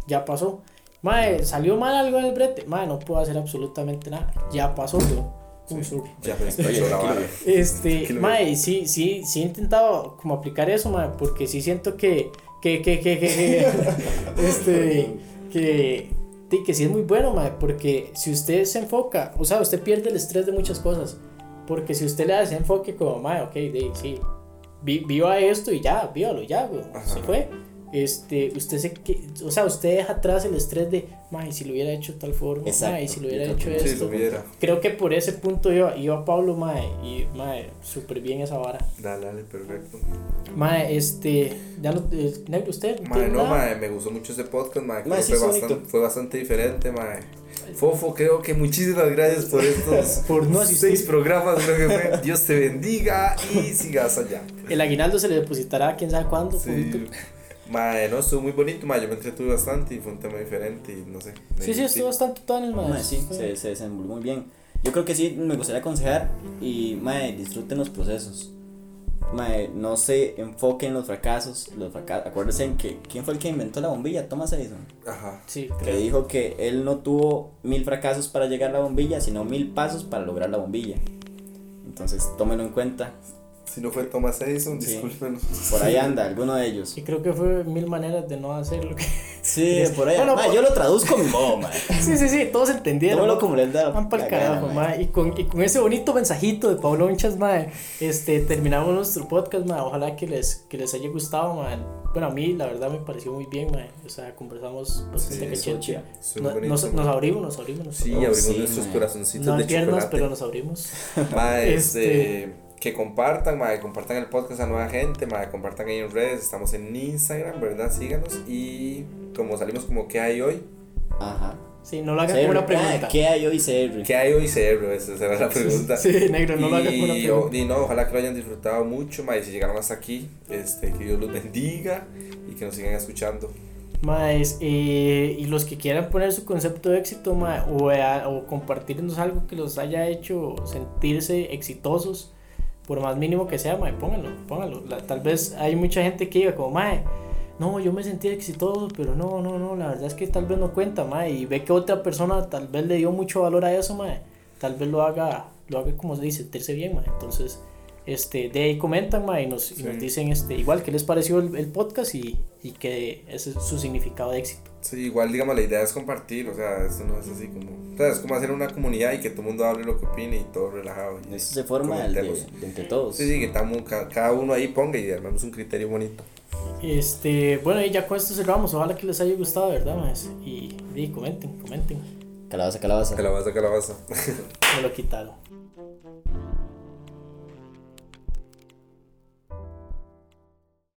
Ya pasó. Mae, salió mal algo en el brete, mae, no puedo hacer absolutamente nada. Ya pasó, bro. Uy, sorry. Ya me tranquilo, vara. Este, mae, sí, sí, sí he intentado como aplicar eso, mae, porque sí siento que, que, que, que, que, que, <laughs> este, que, sí, que sí es muy bueno, mae, porque si usted se enfoca, o sea, usted pierde el estrés de muchas cosas, porque si usted le da ese enfoque como, mae, ok, de, sí, vi, viva esto y ya, vívalo, ya, güey, se Ajá. fue. Este, usted se, que, o sea, usted deja atrás el estrés de, mae, si lo hubiera hecho de tal forma, Exacto, mae, si lo hubiera yo hecho creo que Sí, esto lo hubiera. creo que por ese punto iba, iba Pablo, mae, y mae, súper bien esa vara. Dale, dale, perfecto. Mae, este, ya no, eh, negro, usted. Mae, no, nada? mae, me gustó mucho ese podcast, mae. creo Mae, que sí, fue, bastante, fue bastante diferente, mae. Fofo, creo que muchísimas gracias por estos <laughs> Por no seis programas, creo que fue. Dios te bendiga y sigas allá. El aguinaldo se le depositará quién sabe cuándo. Sí. Mae, no, estuvo muy bonito, mae. Yo me entretuve bastante y fue un tema diferente y no sé. Sí, sí, estuvo bastante tones, mae. Mae, sí, se, se desenvolvió muy bien. Yo creo que sí, me gustaría aconsejar y, mae, disfruten los procesos. Mae, no se enfoquen en los fracasos. Los fracasos. Acuérdense en que, ¿quién fue el que inventó la bombilla? Thomas Edison. Ajá. Sí, Que creo. dijo que él no tuvo mil fracasos para llegar a la bombilla, sino mil pasos para lograr la bombilla. Entonces, tómenlo en cuenta. Si no fue Thomas Edison, Sí. discúlpenos. Por ahí anda, alguno de ellos. Y creo que fue mil maneras de no hacer lo que. Sí, <laughs> por ahí. Bueno, mae, yo lo traduzco a mi modo. Sí, sí, sí, todos entendieron. Tómelo ¿no? como les da. Van pa'l la carajo, gana, mae. Y con, y con ese bonito mensajito de Pablo Honchas, mae, este, terminamos nuestro podcast, mae. Ojalá que les, que les haya gustado, mae. Bueno, a mí, la verdad, me pareció muy bien, mae. O sea, conversamos bastante Sí, cachete. No- nos, nos abrimos, nos abrimos. Nos Sí, abrimos. sí, nuestros corazoncitos no de piernas, chocolate. pero nos abrimos. <laughs> Mae, Este- este, que compartan, mae, compartan el podcast a nueva gente, mae, compartan ahí en redes, estamos en Instagram, ¿verdad? Síganos y como salimos como ¿qué hay hoy? Ajá. Sí, no lo hagan como una pregunta. ¿Qué hay hoy, CR? ¿Qué hay hoy CR? Esa será la pregunta. Sí, negro, no lo hagan como una y, pregunta. y no, ojalá que lo hayan disfrutado mucho, mae, si llegaron hasta aquí, este, que Dios los bendiga y que nos sigan escuchando. Maes, eh, y los que quieran poner su concepto de éxito, mae, o, eh, o compartirnos algo que los haya hecho sentirse exitosos, por más mínimo que sea, mae, pónganlo. La- tal vez hay mucha gente que diga como, mae, no, yo me sentí exitoso, pero no, no, no, la verdad es que tal vez no cuenta, mae, y ve que otra persona tal vez le dio mucho valor a eso, mae, tal vez lo haga, lo haga como se dice, sentirse bien, mae, entonces... Este, de ahí comentan, mae, y nos, y nos dicen este, igual qué les pareció el, el podcast y, y que ese es su significado de éxito. Sí, igual digamos la idea es compartir, o sea, esto no es así como, o sea, es como hacer una comunidad y que todo el mundo hable lo que opine y todo relajado. y Eso se forma el de, entre todos. Sí, sí, que estamos, ca- cada uno ahí ponga y armamos un criterio bonito. Este, bueno, y ya con esto cerramos. Ojalá que les haya gustado, ¿verdad, más? Y, y comenten, comenten. Calabaza, calabaza. Calabaza, calabaza. <laughs> Me lo quitaron.